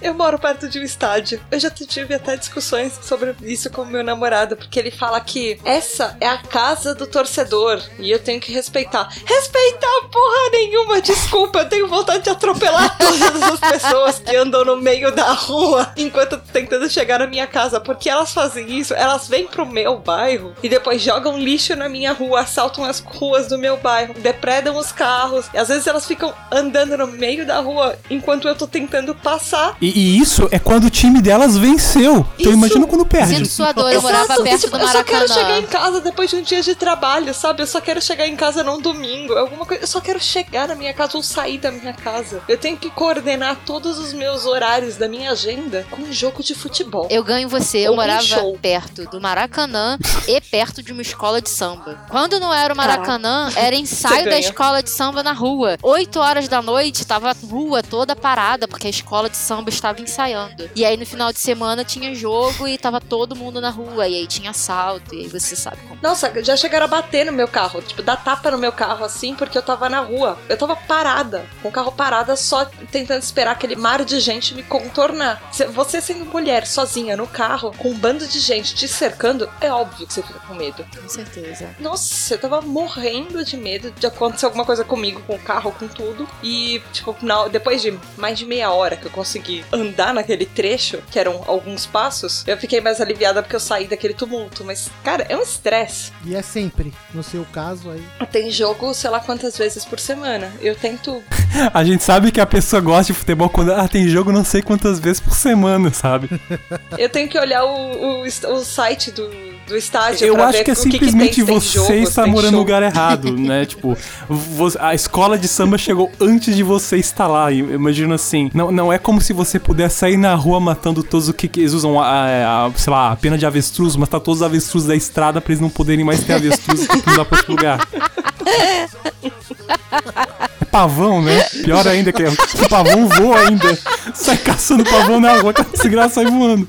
Speaker 4: Eu moro perto de um estádio. Eu já tive até discussões sobre isso com meu namorado, porque ele fala que essa é a casa do torcedor e eu tenho que respeitar. Respeitar porra nenhuma, desculpa, eu tenho vontade de atropelar todas as pessoas que andam no meio da rua enquanto eu tô tentando chegar na minha casa, porque elas fazem isso, elas vêm pro meu bairro e depois jogam lixo na minha rua, assaltam as ruas do meu bairro, depredam os carros, e às vezes elas ficam andando no meio da rua enquanto eu tô tentando passar.
Speaker 3: E, e isso é quando o time delas venceu. Então
Speaker 4: Isso.
Speaker 3: imagina quando perde.
Speaker 2: Sinto sua dor, eu morava
Speaker 4: Exato,
Speaker 2: perto
Speaker 4: tipo,
Speaker 2: do
Speaker 4: Eu só quero chegar em
Speaker 2: Maracanã.
Speaker 4: casa depois de um dia de trabalho, sabe? Eu só quero chegar em casa num domingo, alguma coisa. Eu só quero chegar na minha casa ou sair da minha casa. Eu tenho que coordenar todos os meus horários da minha agenda com um jogo de futebol.
Speaker 2: Eu ganho você, eu
Speaker 4: Ou
Speaker 2: morava perto do Maracanã e perto de uma escola de samba. Quando não era o Maracanã, era ensaio da escola de samba na rua. Oito horas da noite, tava a rua toda parada, porque a escola de samba estava ensaiando. E aí no final de semana tinha jogo e tava todo mundo na rua. E aí tinha assalto, e aí você sabe como.
Speaker 4: Nossa, já chegaram a bater no meu carro, tipo, dar tapa no meu carro assim, porque eu tava na rua. Eu tava parada, com o carro parada, só tentando esperar aquele mar de gente me contornar. Você sendo mulher, sozinha, no carro, com um bando de gente te cercando, é óbvio que você fica com medo.
Speaker 2: Com certeza.
Speaker 4: Nossa, eu tava morrendo de medo de acontecer alguma coisa comigo, com o carro, com tudo. E, tipo, na- depois de mais de meia hora que eu consegui andar naquele trecho, que eram alguns passos, eu fiquei mais aliviada porque eu saí daquele tumulto. Mas, cara, é um estresse.
Speaker 1: E é sempre, no seu caso aí.
Speaker 4: Tem jogo, sei lá quantas vezes por semana. Eu tento.
Speaker 3: A gente sabe que a pessoa gosta de futebol quando ah, tem jogo não sei quantas vezes por semana, sabe?
Speaker 4: Eu tenho que olhar o, o, o site do, do estádio.
Speaker 3: Eu acho
Speaker 4: ver
Speaker 3: que é
Speaker 4: que que
Speaker 3: simplesmente
Speaker 4: tem, tem
Speaker 3: você
Speaker 4: jogo,
Speaker 3: está morando no lugar errado, né? Tipo, a escola de samba chegou antes de você estar lá. Eu Imagino assim, não, não é como se você pudesse sair na rua matando todos o que, que eles usam, a, a- sei lá, a pena de avestruz, matar todos os avestruz da estrada pra eles não poderem mais ter avestruz e que mudar pra outro lugar. É pavão, né? Pior ainda que é, o pavão voa ainda. Sai caçando pavão na rua, que esse graça sai voando.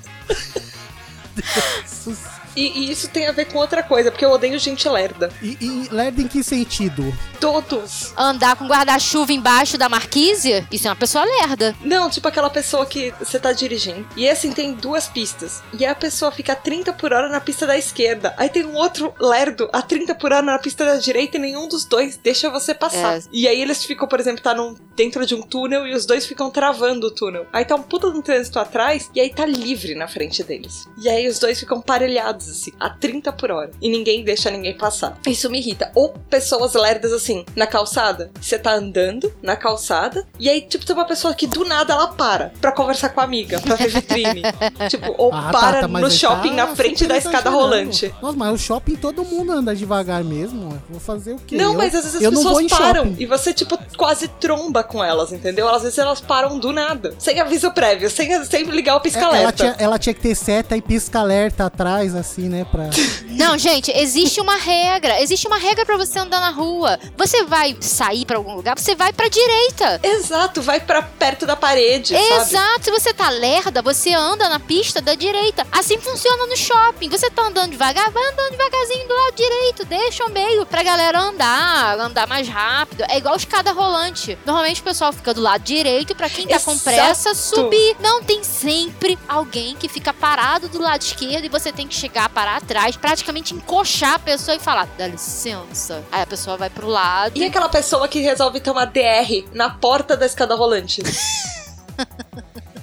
Speaker 4: E, e isso tem a ver com outra coisa, porque eu odeio gente lerda.
Speaker 1: E, e lerda em que sentido?
Speaker 4: Todos.
Speaker 2: Andar com guarda-chuva embaixo da marquise, isso é uma pessoa lerda.
Speaker 4: Não, tipo aquela pessoa que você tá dirigindo. E assim, tem duas pistas. E a pessoa fica a 30 por hora na pista da esquerda. Aí tem um outro lerdo a 30 por hora na pista da direita e nenhum dos dois deixa você passar.
Speaker 2: É.
Speaker 4: E aí eles ficam, por exemplo, tá num, dentro de um túnel e os dois ficam travando o túnel. Aí tá um puta de um trânsito atrás e aí tá livre na frente deles. E aí os dois ficam parelhados, assim, a 30 por hora. E ninguém deixa ninguém passar. Isso me irrita. Ou pessoas lerdas, assim, na calçada. Você tá andando na calçada e aí, tipo, tem uma pessoa que do nada ela para pra conversar com a amiga, pra ver vitrine. tipo, ou
Speaker 1: Ah,
Speaker 4: para
Speaker 1: Tata, mas
Speaker 4: no shopping
Speaker 1: tá
Speaker 4: na frente da escada rolante.
Speaker 1: Nossa, mas o shopping todo mundo anda devagar mesmo. Vou fazer o quê?
Speaker 4: Não,
Speaker 1: Eu-
Speaker 4: mas às vezes as pessoas param
Speaker 1: shopping.
Speaker 4: e você, tipo, quase tromba com elas, entendeu? Às vezes elas param do nada. Sem aviso prévio, sem, sem ligar o
Speaker 1: É, Ela
Speaker 4: pisca-alerta.
Speaker 1: tinha, ela tinha que ter seta e pisca-alerta atrás, assim, né? Pra...
Speaker 2: Não, gente, existe uma regra. Existe uma regra pra você andar na rua. Você vai sair pra algum lugar, você vai pra direita.
Speaker 4: Exato, vai pra perto da parede, sabe?
Speaker 2: Exato, se você tá lerda, você anda na pista da direita. Assim funciona no shopping. Você tá andando devagar, vai andando devagarzinho do lado direito. Deixa o meio pra galera andar, andar mais rápido. É igual escada rolante. Normalmente o pessoal fica do lado direito pra quem tá com
Speaker 4: Exato.
Speaker 2: pressa subir. Não tem sempre alguém que fica parado do lado esquerdo e você tem que chegar, parar atrás, praticamente encoxar a pessoa e falar: dá licença. Aí a pessoa vai pro lado.
Speaker 4: E aquela pessoa que resolve ter uma DR na porta da escada rolante?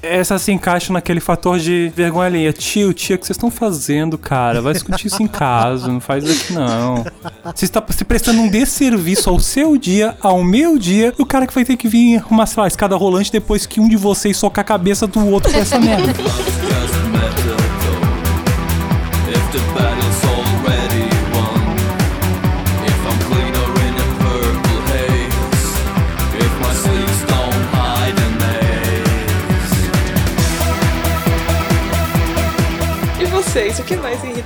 Speaker 3: Essa se encaixa naquele fator de vergonha alheia. Tio, tia, o que vocês estão fazendo, cara? Vai discutir isso em casa, não faz isso aqui não. Você está se prestando um desserviço ao seu dia, ao meu dia, e o cara que vai ter que vir arrumar, sei lá, escada rolante depois que um de vocês soca a cabeça do outro com essa merda.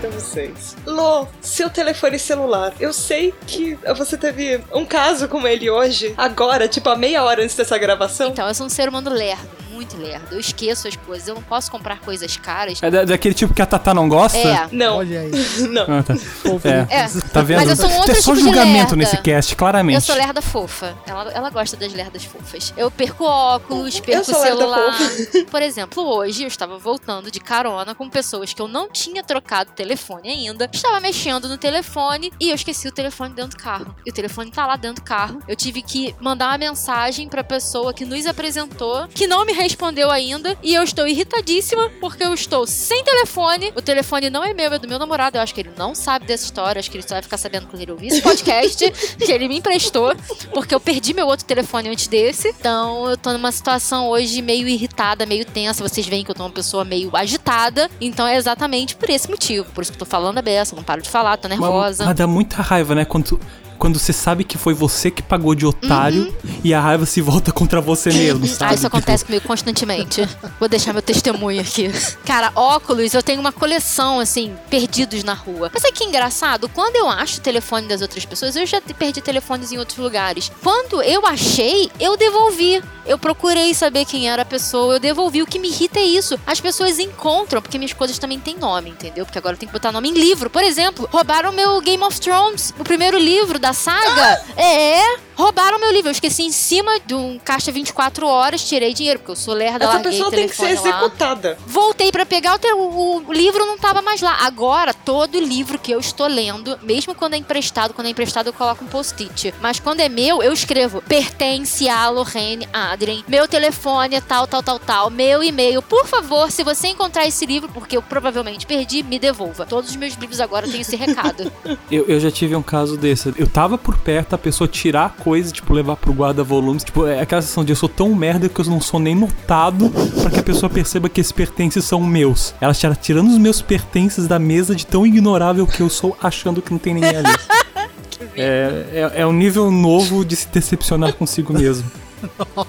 Speaker 4: mais irrita vocês? Lô, seu telefone celular. Eu sei que você teve um caso com ele hoje, agora, tipo, a meia hora antes dessa gravação.
Speaker 2: Então, eu sou um ser humano lerdo, muito lerda. Eu esqueço as coisas. Eu não posso comprar coisas caras.
Speaker 3: É da- daquele tipo que a Tatá não gosta?
Speaker 2: É.
Speaker 4: Não,
Speaker 1: Olha aí.
Speaker 4: não.
Speaker 3: Ah, tá.
Speaker 1: Fofo.
Speaker 3: É.
Speaker 2: É.
Speaker 3: Tá vendo?
Speaker 2: Mas eu sou um outro
Speaker 3: é só
Speaker 2: tipo de
Speaker 3: julgamento
Speaker 2: lerda.
Speaker 3: nesse cast, claramente.
Speaker 2: Eu sou lerda fofa. Ela, ela gosta das lerdas fofas. Eu perco óculos,
Speaker 4: Eu
Speaker 2: perco celular. Por exemplo, hoje eu estava voltando de carona com pessoas que eu não tinha trocado telefone ainda. Estava mexendo no telefone e eu esqueci o telefone dentro do carro. E o telefone tá lá dentro do carro. Eu tive que mandar uma mensagem pra pessoa que nos apresentou, que não me respondeu ainda. E eu estou irritadíssima porque eu estou sem telefone. O telefone não é meu, é do meu namorado. Eu acho que ele não sabe dessa história. Acho que ele só vai ficar sabendo quando ele ouvir esse podcast. que ele me emprestou. Porque eu perdi meu outro telefone antes desse. Então eu tô numa situação hoje meio irritada, meio tensa. Vocês veem que eu tô uma pessoa meio agitada. Então é exatamente por esse motivo. Por isso que eu tô falando a beça, não paro de falar, tô
Speaker 3: Mas,
Speaker 2: nervosa.
Speaker 3: mas dá muita raiva, né? Quando, tu- quando você sabe que foi você que pagou de otário e a raiva se volta contra você mesmo, sabe?
Speaker 2: Ah, isso
Speaker 3: Tipo,
Speaker 2: acontece comigo constantemente. Vou deixar meu testemunho aqui. Cara, óculos, eu tenho uma coleção, assim, perdidos na rua. Mas é que engraçado, quando eu acho o telefone das outras pessoas, eu já perdi telefones em outros lugares. Quando eu achei, eu devolvi. Eu procurei saber quem era a pessoa, eu devolvi. O que me irrita é isso. As pessoas encontram, porque minhas coisas também têm nome, entendeu? Porque agora eu tenho que botar nome em livro. Por exemplo, roubaram meu Game of Thrones, o primeiro livro da saga. É, roubaram meu livro. Eu esqueci em cima de um caixa 24 horas, tirei dinheiro, porque eu sou lerda,
Speaker 4: Essa
Speaker 2: larguei
Speaker 4: pessoa tem que ser
Speaker 2: lá.
Speaker 4: executada.
Speaker 2: Voltei pra pegar o, te- o- o livro, não tava mais lá. Agora, todo livro que eu estou lendo, mesmo quando é emprestado, quando é emprestado eu coloco um post-it. Mas quando é meu, eu escrevo pertence a Lorraine Adrien. Meu telefone é tal, tal, tal, tal. Meu e-mail. Por favor, se você encontrar esse livro, porque eu provavelmente perdi, me devolva. Todos os meus livros agora têm esse recado.
Speaker 3: Eu, eu já tive um caso desse. Eu tava por perto, a pessoa tirar a coisa, tipo, levar pro guarda-volumes. Tipo, é aquela sensação de eu sou tão merda que eu não sou nem notado pra que a pessoa perceba que esses pertences são meus. Ela tira tirando os meus pertences da mesa de tão ignorável que eu sou, achando que não tem ninguém ali. É, é, é um nível novo de se decepcionar consigo mesmo.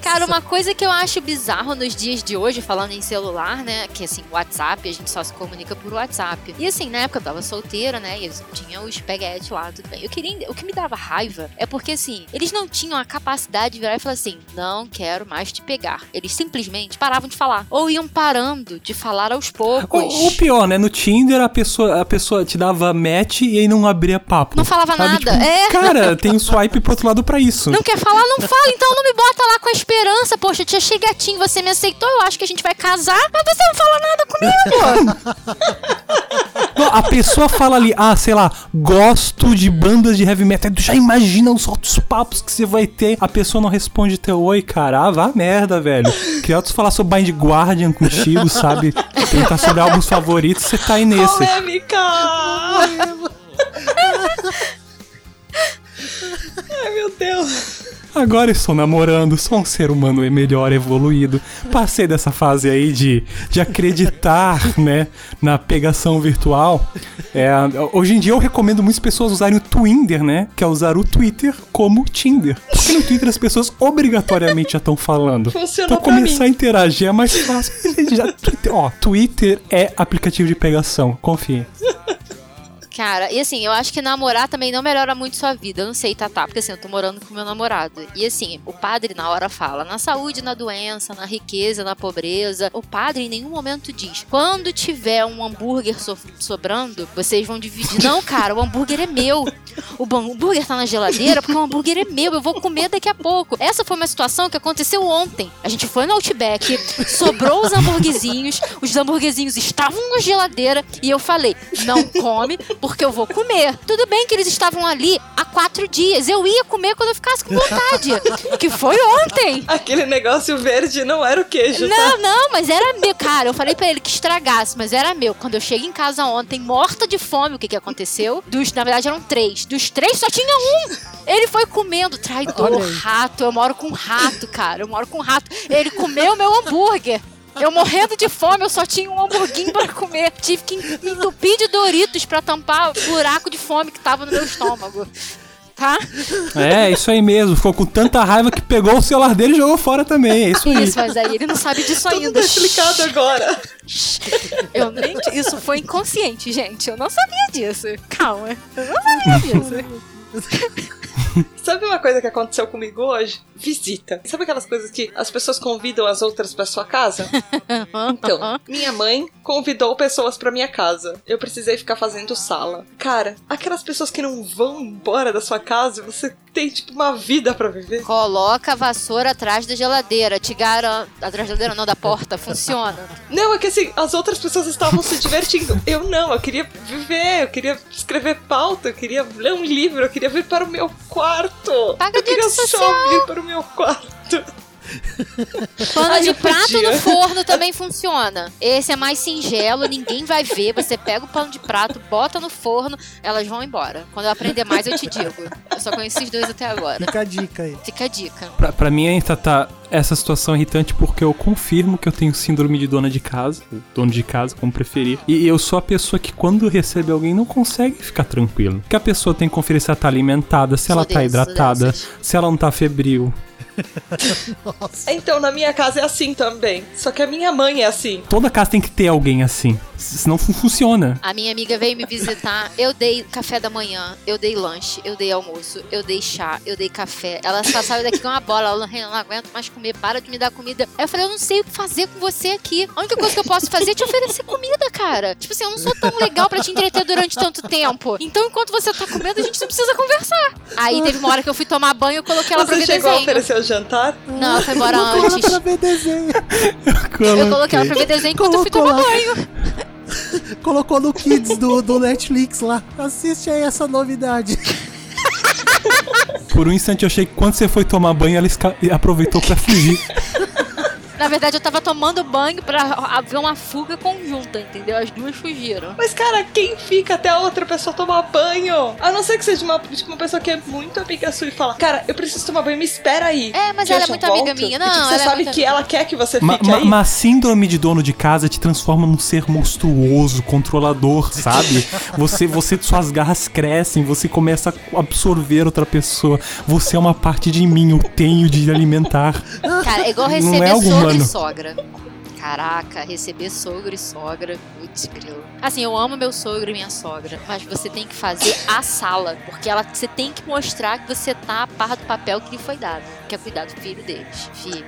Speaker 2: Cara, uma coisa que eu acho bizarro nos dias de hoje, falando em celular, né? Que assim, WhatsApp, a gente só se comunica por WhatsApp. E assim, na época eu tava solteira, né? E eles tinham os peguete lá, tudo bem. Eu queria. O que me dava raiva é porque, assim, eles não tinham a capacidade de virar e falar assim: não quero mais te pegar. Eles simplesmente paravam de falar. Ou iam parando de falar aos poucos.
Speaker 3: O, o pior, né? No Tinder a pessoa, a pessoa te dava match e aí não abria papo.
Speaker 2: Não falava
Speaker 3: Sabe?
Speaker 2: nada.
Speaker 3: Tipo,
Speaker 2: É.
Speaker 3: Cara, tem um swipe pro outro lado pra isso.
Speaker 2: Não quer falar? Não fala, então não me bota lá com a esperança. Poxa, te achei gatinho, você me aceitou, eu acho que a gente vai casar, mas você não fala nada comigo.
Speaker 3: Não, a pessoa fala ali, ah, sei lá, gosto de bandas de heavy metal. Tu já imagina os outros papos que você vai ter. A pessoa não responde teu oi, cara. Ah, vá merda, velho. Queria tu falar sobre Bind Guardian contigo, sabe? Perguntar sobre álbuns favoritos, você tá aí nesse.
Speaker 4: Polêmica! Ai, meu Deus.
Speaker 3: Agora estou namorando, sou um ser humano melhor, evoluído. Passei dessa fase aí de, de acreditar, né, na pegação virtual. É, hoje em dia eu recomendo muitas pessoas usarem o Twinder, né, que é usar o Twitter como Tinder. Porque no Twitter as pessoas obrigatoriamente já estão falando.
Speaker 4: Funcionou
Speaker 3: então começar a interagir é mais fácil. Já, Twitter, ó, Twitter é aplicativo de pegação, confia.
Speaker 2: Cara, e assim, eu acho que namorar também não melhora muito sua vida. Eu não sei, Tatá, porque assim, eu tô morando com meu namorado. E assim, o padre na hora fala na saúde, na doença, na riqueza, na pobreza. O padre em nenhum momento diz: quando tiver um hambúrguer so- sobrando, vocês vão dividir. Não, cara, o hambúrguer é meu. O hambúrguer tá na geladeira porque o hambúrguer é meu. Eu vou comer daqui a pouco. Essa foi uma situação que aconteceu ontem. A gente foi no Outback, sobrou os hambúrguerzinhos, os hambúrguerzinhos estavam na geladeira e eu falei: não come, porque eu vou comer. Tudo bem que eles estavam ali há quatro dias. Eu ia comer quando eu ficasse com vontade. Que foi ontem.
Speaker 4: Aquele negócio verde não era o queijo, tá?
Speaker 2: Não, não, mas era meu. Cara, eu falei pra ele que estragasse, mas era meu. Quando eu cheguei em casa ontem, morta de fome, o que que aconteceu? Dos, na verdade, eram três. Dos três, só tinha um. Ele foi comendo. Traidor, rato. Eu moro com um rato, cara. Eu moro com um rato. Ele comeu meu hambúrguer. Eu morrendo de fome, eu só tinha um hamburguinho pra comer. Tive que entupir de Doritos pra tampar o buraco de fome que tava no meu estômago. Tá?
Speaker 3: É, isso aí mesmo. Ficou com tanta raiva que pegou o celular dele e jogou fora também. É isso aí.
Speaker 2: Isso, mas aí ele não sabe disso
Speaker 4: Tudo
Speaker 2: ainda.
Speaker 4: tá explicado agora.
Speaker 2: Eu nem, isso foi inconsciente, gente. Eu não sabia disso. Calma. Eu não sabia disso.
Speaker 4: Sabe uma coisa que aconteceu comigo hoje? Visita. Sabe aquelas coisas que as pessoas convidam as outras pra sua casa? Então, minha mãe convidou pessoas pra minha casa. Eu precisei ficar fazendo sala. Cara, aquelas pessoas que não vão embora da sua casa, você tem tipo uma vida pra viver.
Speaker 2: Coloca a vassoura atrás da geladeira. Te garanto. Atrás da geladeira, não, da porta. Funciona.
Speaker 4: Não, é que assim, as outras pessoas estavam se divertindo. Eu não, eu queria viver, eu queria escrever pauta, eu queria ler um livro, eu queria vir para o meu quarto.
Speaker 2: Paga
Speaker 4: eu queria só vir para o meu quarto.
Speaker 2: Pano
Speaker 4: Ai,
Speaker 2: de prato
Speaker 4: podia.
Speaker 2: no forno também funciona. Esse é mais singelo, ninguém vai ver. Você pega o pano de prato, bota no forno, elas vão embora. Quando eu aprender mais, eu te digo. Eu só conheci esses dois até agora.
Speaker 1: Fica a dica aí.
Speaker 2: Fica a dica.
Speaker 3: Pra, pra mim ainda tá essa situação irritante porque eu confirmo que eu tenho síndrome de dona de casa, ou dono de casa, como preferir. E eu sou a pessoa que quando recebe alguém não consegue ficar tranquilo. Porque a pessoa tem que conferir se ela tá alimentada, se ela tá hidratada, se ela não tá febril.
Speaker 4: Então, na minha casa é assim também. Só que a minha mãe é assim.
Speaker 3: Toda casa tem que ter alguém assim. Senão não funciona.
Speaker 2: A minha amiga veio me visitar. Eu dei café da manhã, eu dei lanche, eu dei almoço, eu dei chá, eu dei café. Ela só saiu daqui com uma bola. Ela não, não aguento mais comer, para de me dar comida. Aí eu falei, eu não sei o que fazer com você aqui. A única coisa que eu posso fazer é te oferecer comida, cara. Tipo assim, eu não sou tão legal pra te entreter durante tanto tempo. Então, enquanto você tá comendo, a gente não precisa conversar. Aí teve uma hora que eu fui tomar banho, eu coloquei ela pra
Speaker 4: Você
Speaker 2: ver
Speaker 4: chegou a oferecer jantar?
Speaker 2: Não, ela foi embora
Speaker 1: Colocou ela
Speaker 2: antes.
Speaker 1: pra ver desenho.
Speaker 2: Eu coloquei ela pra ver desenho enquanto eu fui
Speaker 1: Colocou
Speaker 2: tomar banho.
Speaker 1: Colocou no Kids do, do Netflix lá. Assiste aí essa novidade.
Speaker 3: Por um instante eu achei que quando você foi tomar banho, ela aproveitou pra fugir.
Speaker 2: Na verdade, eu tava tomando banho pra haver uma fuga conjunta, entendeu? As duas fugiram.
Speaker 4: Mas, cara, quem fica até a outra pessoa tomar banho? A não ser que seja uma, tipo, uma pessoa que é muito amiga sua e fala, cara, eu preciso tomar banho, me espera aí.
Speaker 2: É, mas ela é muito amiga
Speaker 4: volto."
Speaker 2: minha.
Speaker 4: E,
Speaker 2: Não,
Speaker 4: tipo, você
Speaker 2: é
Speaker 4: sabe
Speaker 2: muito
Speaker 4: que ela quer que você
Speaker 3: Ma-
Speaker 4: fique
Speaker 3: ma-
Speaker 4: aí.
Speaker 3: Mas síndrome de dono de casa te transforma num ser monstruoso, controlador, sabe? Você, você, suas garras crescem, você começa a absorver outra pessoa. Você é uma parte de mim, eu tenho de alimentar.
Speaker 2: Cara, é igual
Speaker 3: Não
Speaker 2: receber
Speaker 3: é algo
Speaker 2: sogro e sogra. Caraca, receber sogro e sogra. Putz, grilo. Assim, eu amo meu sogro e minha sogra, mas você tem que fazer a sala. Porque ela, você tem que mostrar que você tá a par do papel que lhe foi dado. Que é cuidar do filho deles. Filho.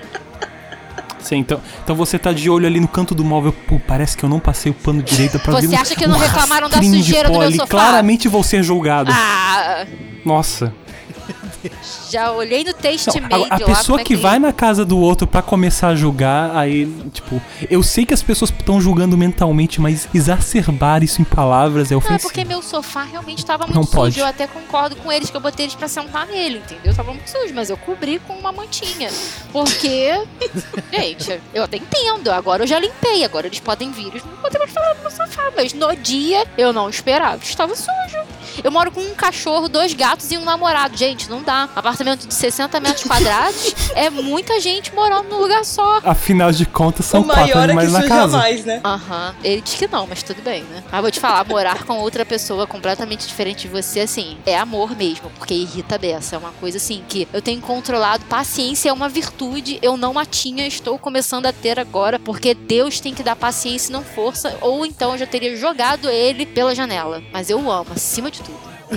Speaker 3: Sim, então, então você tá de olho ali no canto do móvel. Pô, parece que eu não passei o pano direito pra
Speaker 2: Você
Speaker 3: ver um-
Speaker 2: acha que não
Speaker 3: um
Speaker 2: reclamaram da sujeira do meu sofá?
Speaker 3: Claramente vou ser julgado.
Speaker 2: Ah,
Speaker 3: Nossa.
Speaker 2: Já olhei no
Speaker 3: Não,
Speaker 2: Tastemade
Speaker 3: a, pessoa
Speaker 2: como é
Speaker 3: que vai na casa do outro pra começar a julgar, aí, tipo, eu sei que as pessoas estão julgando mentalmente, mas exacerbar isso em palavras é
Speaker 2: Não,
Speaker 3: ofensivo.
Speaker 2: porque meu sofá realmente tava muito
Speaker 3: Não
Speaker 2: sujo.
Speaker 3: pode.
Speaker 2: Eu até concordo com eles que eu botei eles pra sentar nele, entendeu? Tava muito sujo, mas eu cobri com uma mantinha. Porque, gente, eu até entendo. Agora eu já limpei, agora eles podem vir. Eles não podem mais falar no meu sofá. Mas no dia eu não esperava. Estava sujo. Eu moro com um cachorro, dois gatos e um namorado. Gente, não dá. Apartamento de 60 metros quadrados é muita gente morando num lugar só.
Speaker 3: Afinal de contas, são
Speaker 4: o
Speaker 3: quatro
Speaker 4: maior é que
Speaker 3: animais na casa.
Speaker 4: mais, né?
Speaker 2: Aham. Ele diz que não, mas tudo bem, né? Mas vou te falar, morar com outra pessoa completamente diferente de você, assim, é amor mesmo, porque irrita a beça. É uma coisa assim que eu tenho controlado. Paciência é uma virtude, eu não a tinha, estou começando a ter agora, porque Deus tem que dar paciência e não força, ou então eu já teria jogado ele pela janela. Mas eu amo, acima de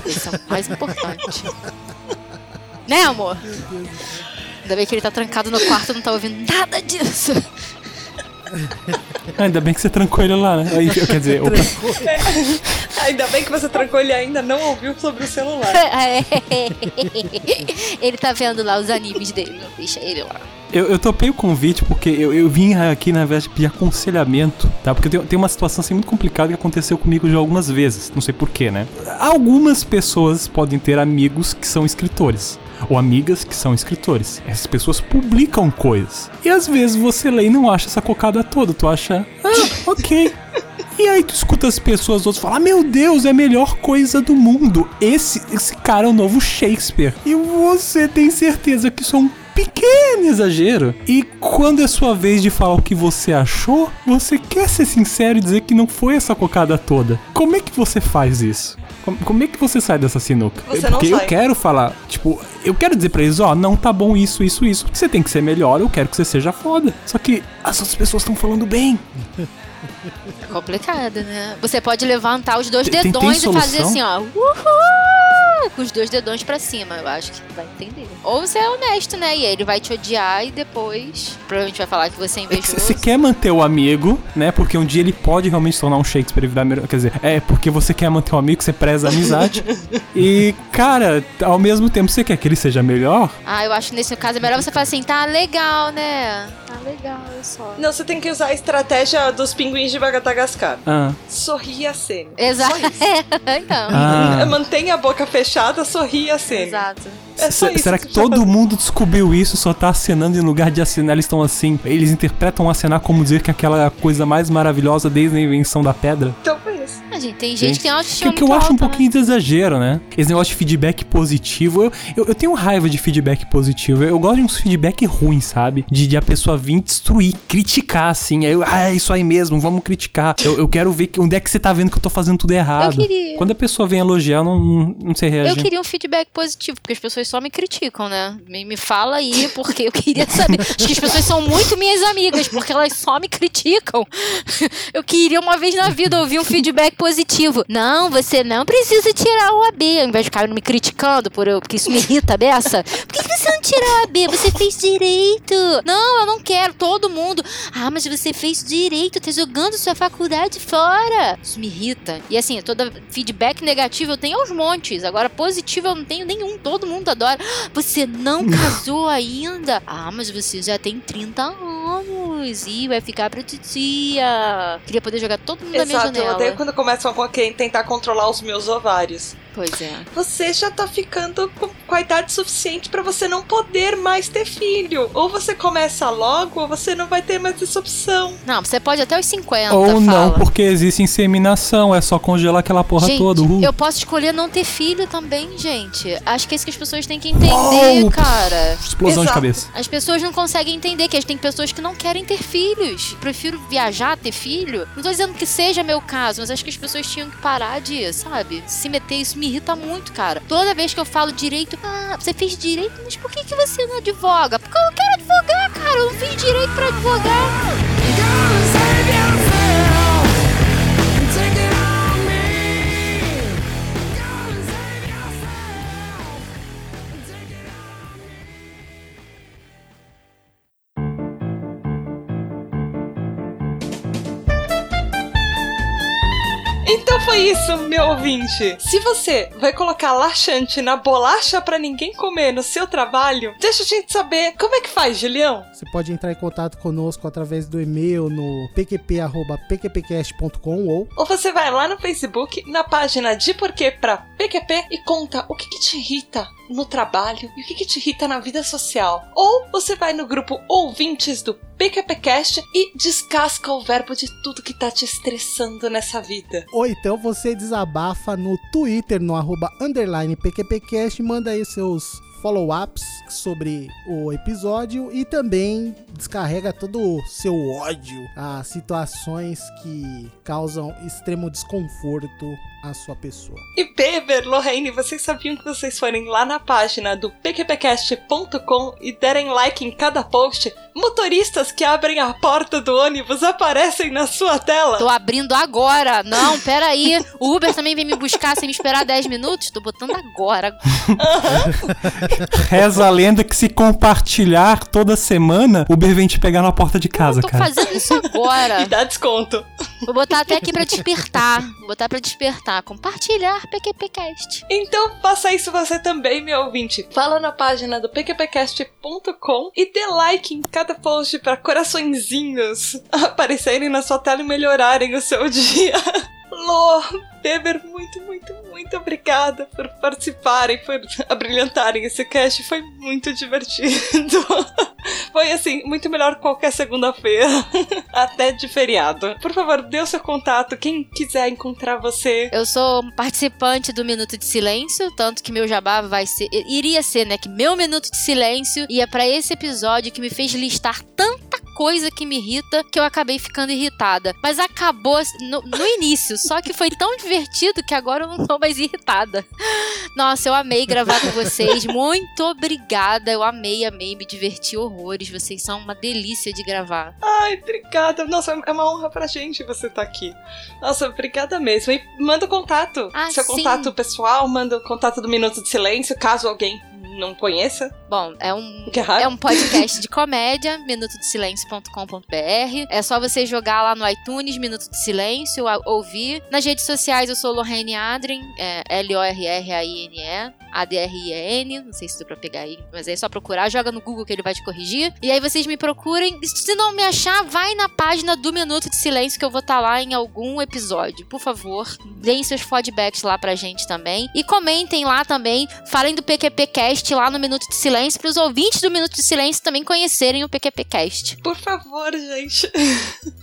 Speaker 2: Esse é o mais importante. né, amor? Ainda bem que ele tá trancado no quarto e não tá ouvindo nada disso.
Speaker 3: Ah, Ainda bem que você trancou ele lá, né? Aí, Quer dizer, opa,
Speaker 4: Ainda bem que você trancou ele ainda não ouviu sobre o celular.
Speaker 2: É. ele tá vendo lá os animes dele. Deixa ele lá.
Speaker 3: Eu, eu topei o convite porque eu, eu vim aqui na verdade pedir aconselhamento, tá? Porque tem, tem uma situação assim muito complicada que aconteceu comigo já algumas vezes, não sei porquê, né? Algumas pessoas podem ter amigos que são escritores. Ou amigas que são escritores. Essas pessoas publicam coisas. E às vezes você lê e não acha essa cocada toda. Tu acha, ah, ok. E aí tu escuta as pessoas outras falar, meu Deus, é a melhor coisa do mundo. Esse, esse cara é o novo Shakespeare. E você tem certeza que isso é um pequeno exagero. E quando é sua vez de falar o que você achou, você quer ser sincero e dizer que não foi essa cocada toda. Como é que você faz isso? Como, como é que você sai dessa sinuca?
Speaker 4: Você não
Speaker 3: Porque eu quero falar, tipo, eu quero dizer pra eles, ó, não tá bom isso, isso, isso. Você tem que ser melhor, eu quero que você seja foda. Só que as outras pessoas estão falando bem.
Speaker 2: É complicado, né? Você pode levantar os dois
Speaker 3: Tem- tem- tem
Speaker 2: dedões e fazer assim, ó. Uhul! Com os dois dedões pra cima. Eu acho que vai entender. Ou você é honesto, né? E aí ele vai te odiar e depois provavelmente vai falar que você é invejoso.
Speaker 3: Você quer manter o amigo, né? Porque um dia ele pode realmente se tornar um Shakespeare e virar melhor. Quer dizer, é porque você quer manter o amigo, você preza a amizade. e, cara, ao mesmo tempo você quer que ele seja melhor.
Speaker 2: Ah, eu acho que nesse caso é melhor você falar assim, tá legal, né? Tá legal, eu só.
Speaker 4: Não, você tem que usar a estratégia dos pinguins de Madagascar.
Speaker 3: Ah.
Speaker 4: Sorria a cena.
Speaker 2: Exato.
Speaker 4: Isso.
Speaker 2: então.
Speaker 3: Ah.
Speaker 4: Mantenha a boca fechada, sorria a cena.
Speaker 2: Exato.
Speaker 4: É isso
Speaker 3: será que todo
Speaker 4: fazer.
Speaker 3: mundo descobriu isso, só tá acenando em lugar de acenar? Eles estão assim. Eles interpretam acenar como dizer que é aquela coisa mais maravilhosa desde a invenção da pedra.
Speaker 4: Talvez.
Speaker 2: Gente, tem gente que tem
Speaker 3: Que,
Speaker 2: autoestima
Speaker 3: que eu
Speaker 2: muito
Speaker 3: acho um
Speaker 2: né?
Speaker 3: pouquinho de exagero, né? Esse negócio de feedback positivo. Eu, eu, eu tenho raiva de feedback positivo. Eu, eu gosto de uns feedback ruins, sabe? De, de a pessoa vir destruir, criticar, assim. Aí eu, ah, é isso aí mesmo, vamos criticar. Eu, eu quero ver que, onde é que você tá vendo que eu tô fazendo tudo errado.
Speaker 2: queria-
Speaker 3: Quando a pessoa vem elogiar, eu não, não, não sei reagir.
Speaker 2: Eu queria um feedback positivo, porque as pessoas só me criticam, né? Me, me fala aí, porque eu queria saber. Acho que as pessoas são muito minhas amigas, porque elas só me criticam. Eu queria uma vez na vida ouvir um feedback positivo. Não, você não precisa tirar o AB, ao invés de ficar me criticando, por eu, porque isso me irrita, beça. Por que, que você não tirou o AB? Você fez direito. Não, eu não quero. Todo mundo. Ah, mas você fez direito, tá jogando sua faculdade fora. Isso me irrita. E assim, toda feedback negativo eu tenho aos montes. Agora, positivo eu não tenho nenhum. Todo mundo adora. Você não casou ainda? Ah, mas você já tem 30 anos. Ih, vai ficar pra titia. Queria poder jogar todo mundo da minha
Speaker 4: Exato, eu
Speaker 2: janela.
Speaker 4: odeio quando começam a tentar controlar os meus ovários.
Speaker 2: Pois é.
Speaker 4: Você já tá ficando com, a idade suficiente pra você não poder mais ter filho. Ou você começa logo, ou você não vai ter mais essa opção.
Speaker 2: Não, você pode até os 50,
Speaker 3: Ou não,
Speaker 2: fala.
Speaker 3: porque existe inseminação, é só congelar aquela porra
Speaker 2: gente,
Speaker 3: toda. uhul.
Speaker 2: eu posso escolher não ter filho também, gente. Acho que é isso que as pessoas têm que entender, cara.
Speaker 3: Explosão de
Speaker 4: Exato.
Speaker 3: cabeça.
Speaker 2: As pessoas não conseguem entender que tem pessoas que não querem ter filhos. Prefiro viajar, ter filho. Não tô dizendo que seja meu caso, mas acho que as pessoas tinham que parar de, sabe, se meter. Isso me irrita muito, cara. Toda vez que eu falo direito, ah, você fez direito, mas por que, que você não advoga? Porque eu não quero advogar, cara. Eu não fiz direito pra advogar.
Speaker 4: Então foi isso, meu ouvinte. Se você vai colocar laxante na bolacha pra ninguém comer no seu trabalho, deixa a gente saber como é que faz, Julião.
Speaker 1: Você pode entrar em contato conosco através do e-mail no pqp.pqpcast.com ou
Speaker 4: Ou você vai lá no Facebook, na página de Porquê pra PQP e conta o que, que te irrita no trabalho e o que, que te irrita na vida social. Ou você vai no grupo Ouvintes do PQPcast e descasca o verbo de tudo que tá te estressando nessa vida.
Speaker 1: Ou então você desabafa no Twitter, no arroba underline PQPcast, manda aí seus follow-ups sobre o episódio e também descarrega todo o seu ódio a situações que causam extremo desconforto à sua pessoa.
Speaker 4: E Beber, Lorraine, vocês sabiam que vocês forem lá na página do pqpcast.com e derem like em cada post, motoristas que abrem a porta do ônibus aparecem na sua tela?
Speaker 2: Tô abrindo agora. Não, peraí. O Uber também vem me buscar sem me esperar 10 minutos? Tô botando agora.
Speaker 3: Reza a lenda que se compartilhar toda semana, o Uber vem te pegar na porta de casa,
Speaker 2: Tô
Speaker 3: cara.
Speaker 2: fazendo isso agora.
Speaker 4: E dá desconto.
Speaker 2: Vou botar até aqui pra despertar. Vou botar pra despertar. Compartilhar PQPcast.
Speaker 4: Então faça isso você também, meu ouvinte. Fala na página do pqpcast.com e dê like em cada post para coraçõezinhos aparecerem na sua tela e melhorarem o seu dia. Lô, Beber, muito, muito, muito obrigada por participarem, por abrilhantarem esse cast. Foi muito divertido. Foi assim, muito melhor que qualquer segunda-feira. Até de feriado. Por favor, dê o seu contato. Quem quiser encontrar você.
Speaker 2: Eu sou participante do Minuto de Silêncio, tanto que meu jabá vai ser. Iria ser, né? Que meu Minuto de Silêncio ia pra esse episódio que me fez listar tanta coisa que me irrita que eu acabei ficando irritada. Mas acabou assim, no, no início, só que foi tão divertido que agora eu não tô mais irritada. Nossa, eu amei gravar com vocês. Muito obrigada. Eu amei, amei, me diverti horrores. Vocês são uma delícia de gravar.
Speaker 4: Ai, obrigada. Nossa, é uma honra pra gente você estar aqui. Nossa, obrigada mesmo. E manda o contato.
Speaker 2: Ah,
Speaker 4: Seu
Speaker 2: sim.
Speaker 4: contato pessoal, manda o contato do Minuto de Silêncio, caso alguém não conheça.
Speaker 2: Bom, é um
Speaker 4: é
Speaker 2: um podcast de comédia, minutodesilencio.com.br. É só você jogar lá no iTunes, Minuto de Silêncio, ouvir. Nas redes sociais eu sou Lorraine Adrien, é L-O-R-R-A-I-N-E, A-D-R-I-E-N, não sei se deu pra pegar aí, mas é só procurar, joga no Google que ele vai te corrigir. E aí vocês me procurem. Se não me achar, vai na página do Minuto de Silêncio que eu vou estar lá em algum episódio. Por favor, deem seus feedbacks lá pra gente também. E comentem lá também, falem do PQPcast lá no Minuto de Silêncio, para os ouvintes do Minuto de Silêncio também conhecerem o PQPcast.
Speaker 4: Por favor, gente.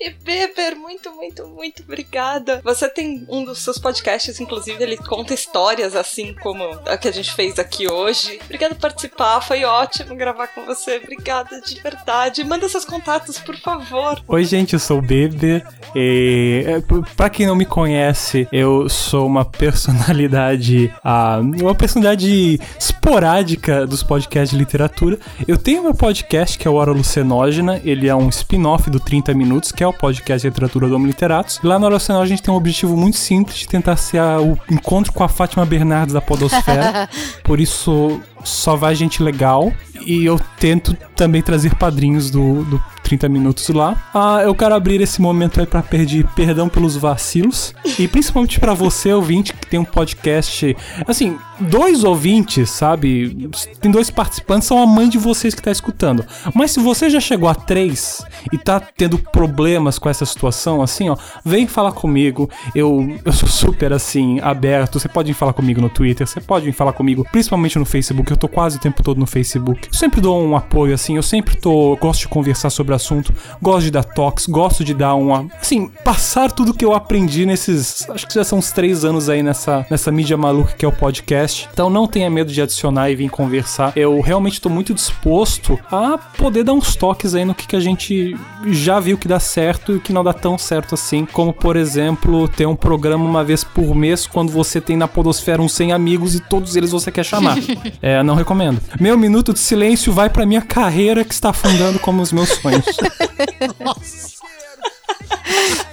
Speaker 4: E Beber, muito, muito, muito obrigada. Você tem um dos seus podcasts, inclusive, ele conta histórias assim como a que a gente fez aqui hoje. Obrigada por participar, foi ótimo gravar com você. Obrigada de verdade. Manda seus contatos, por favor.
Speaker 3: Oi, gente, eu sou o Beber. E, é, p- pra quem não me conhece, eu sou uma personalidade. ah, uma personalidade esporádica dos podcasts de literatura. Eu tenho meu podcast que é o Hora Lucenógena. Ele é um spin-off do 30 Minutos, que é o podcast de literatura do Homo Literatos. E lá no Hora Lucenógena a gente tem um objetivo muito simples de tentar ser a- o encontro com a Fátima Bernardes da Podosfera. Por isso, só vai gente legal. E eu tento também trazer padrinhos do, do 30 minutos lá. Ah, eu quero abrir esse momento aí pra pedir perdão pelos vacilos. E principalmente pra você, ouvinte, que tem um podcast. Assim, dois ouvintes, sabe? Tem dois participantes, são a mãe de vocês que tá escutando. Mas se você já chegou a três e tá tendo problemas com essa situação, assim, ó, vem falar comigo. Eu, eu sou super assim, aberto. Você pode falar comigo no Twitter, você pode falar comigo, principalmente no Facebook. Eu tô quase o tempo todo no Facebook. Eu sempre dou um apoio, assim, eu sempre tô. gosto de conversar sobre o assunto, gosto de dar toques, gosto de dar uma. Assim, passar tudo que eu aprendi nesses. Acho que já são uns três anos aí nessa, nessa mídia maluca que é o podcast. Então não tenha medo de adicionar e vir conversar. Eu realmente tô muito disposto a poder dar uns toques aí no que, que a gente já viu que dá certo e que não dá tão certo assim. Como, por exemplo, ter um programa uma vez por mês quando você tem na Podosfera uns 100 amigos e todos eles você quer chamar. é, não recomendo. Meu minuto de silêncio vai pra minha carreira que está afundando como os meus sonhos.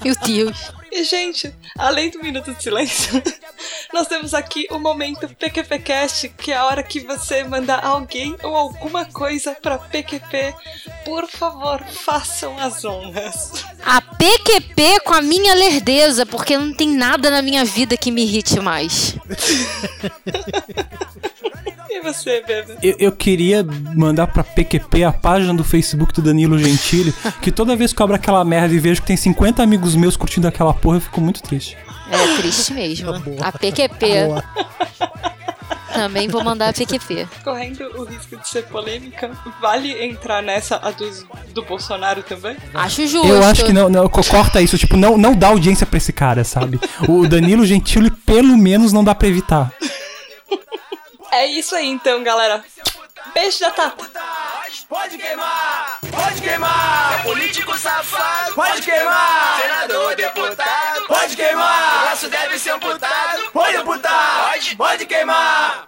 Speaker 2: Meu Deus.
Speaker 4: E, gente, além do Minuto de Silêncio, nós temos aqui o momento PQPcast, que é a hora que você mandar alguém ou alguma coisa pra PQP. Por favor, façam as honras.
Speaker 2: A PQP com a minha lerdeza, porque não tem nada na minha vida que me irrite mais.
Speaker 4: E você, Bebe?
Speaker 3: Eu, eu queria mandar pra PQP a página do Facebook do Danilo Gentili, que toda vez que eu abro aquela merda e vejo que tem 50 amigos meus curtindo aquela porra, eu fico muito triste.
Speaker 2: É triste mesmo. A PQP.
Speaker 1: Boa.
Speaker 2: Também vou mandar a PQP.
Speaker 4: Correndo o risco de ser polêmica, vale entrar nessa a dos, do Bolsonaro também?
Speaker 2: Acho justo.
Speaker 3: Eu acho que não, não, co- corta isso, tipo, não, não dá audiência pra esse cara, sabe? O Danilo Gentili, pelo menos, não dá pra evitar.
Speaker 4: É isso aí então, galera. Beijo da Tata.
Speaker 7: Pode queimar, pode queimar. É político safado, pode queimar. Senador, deputado, pode queimar. O braço deve ser amputado, pode amputar, pode, pode queimar.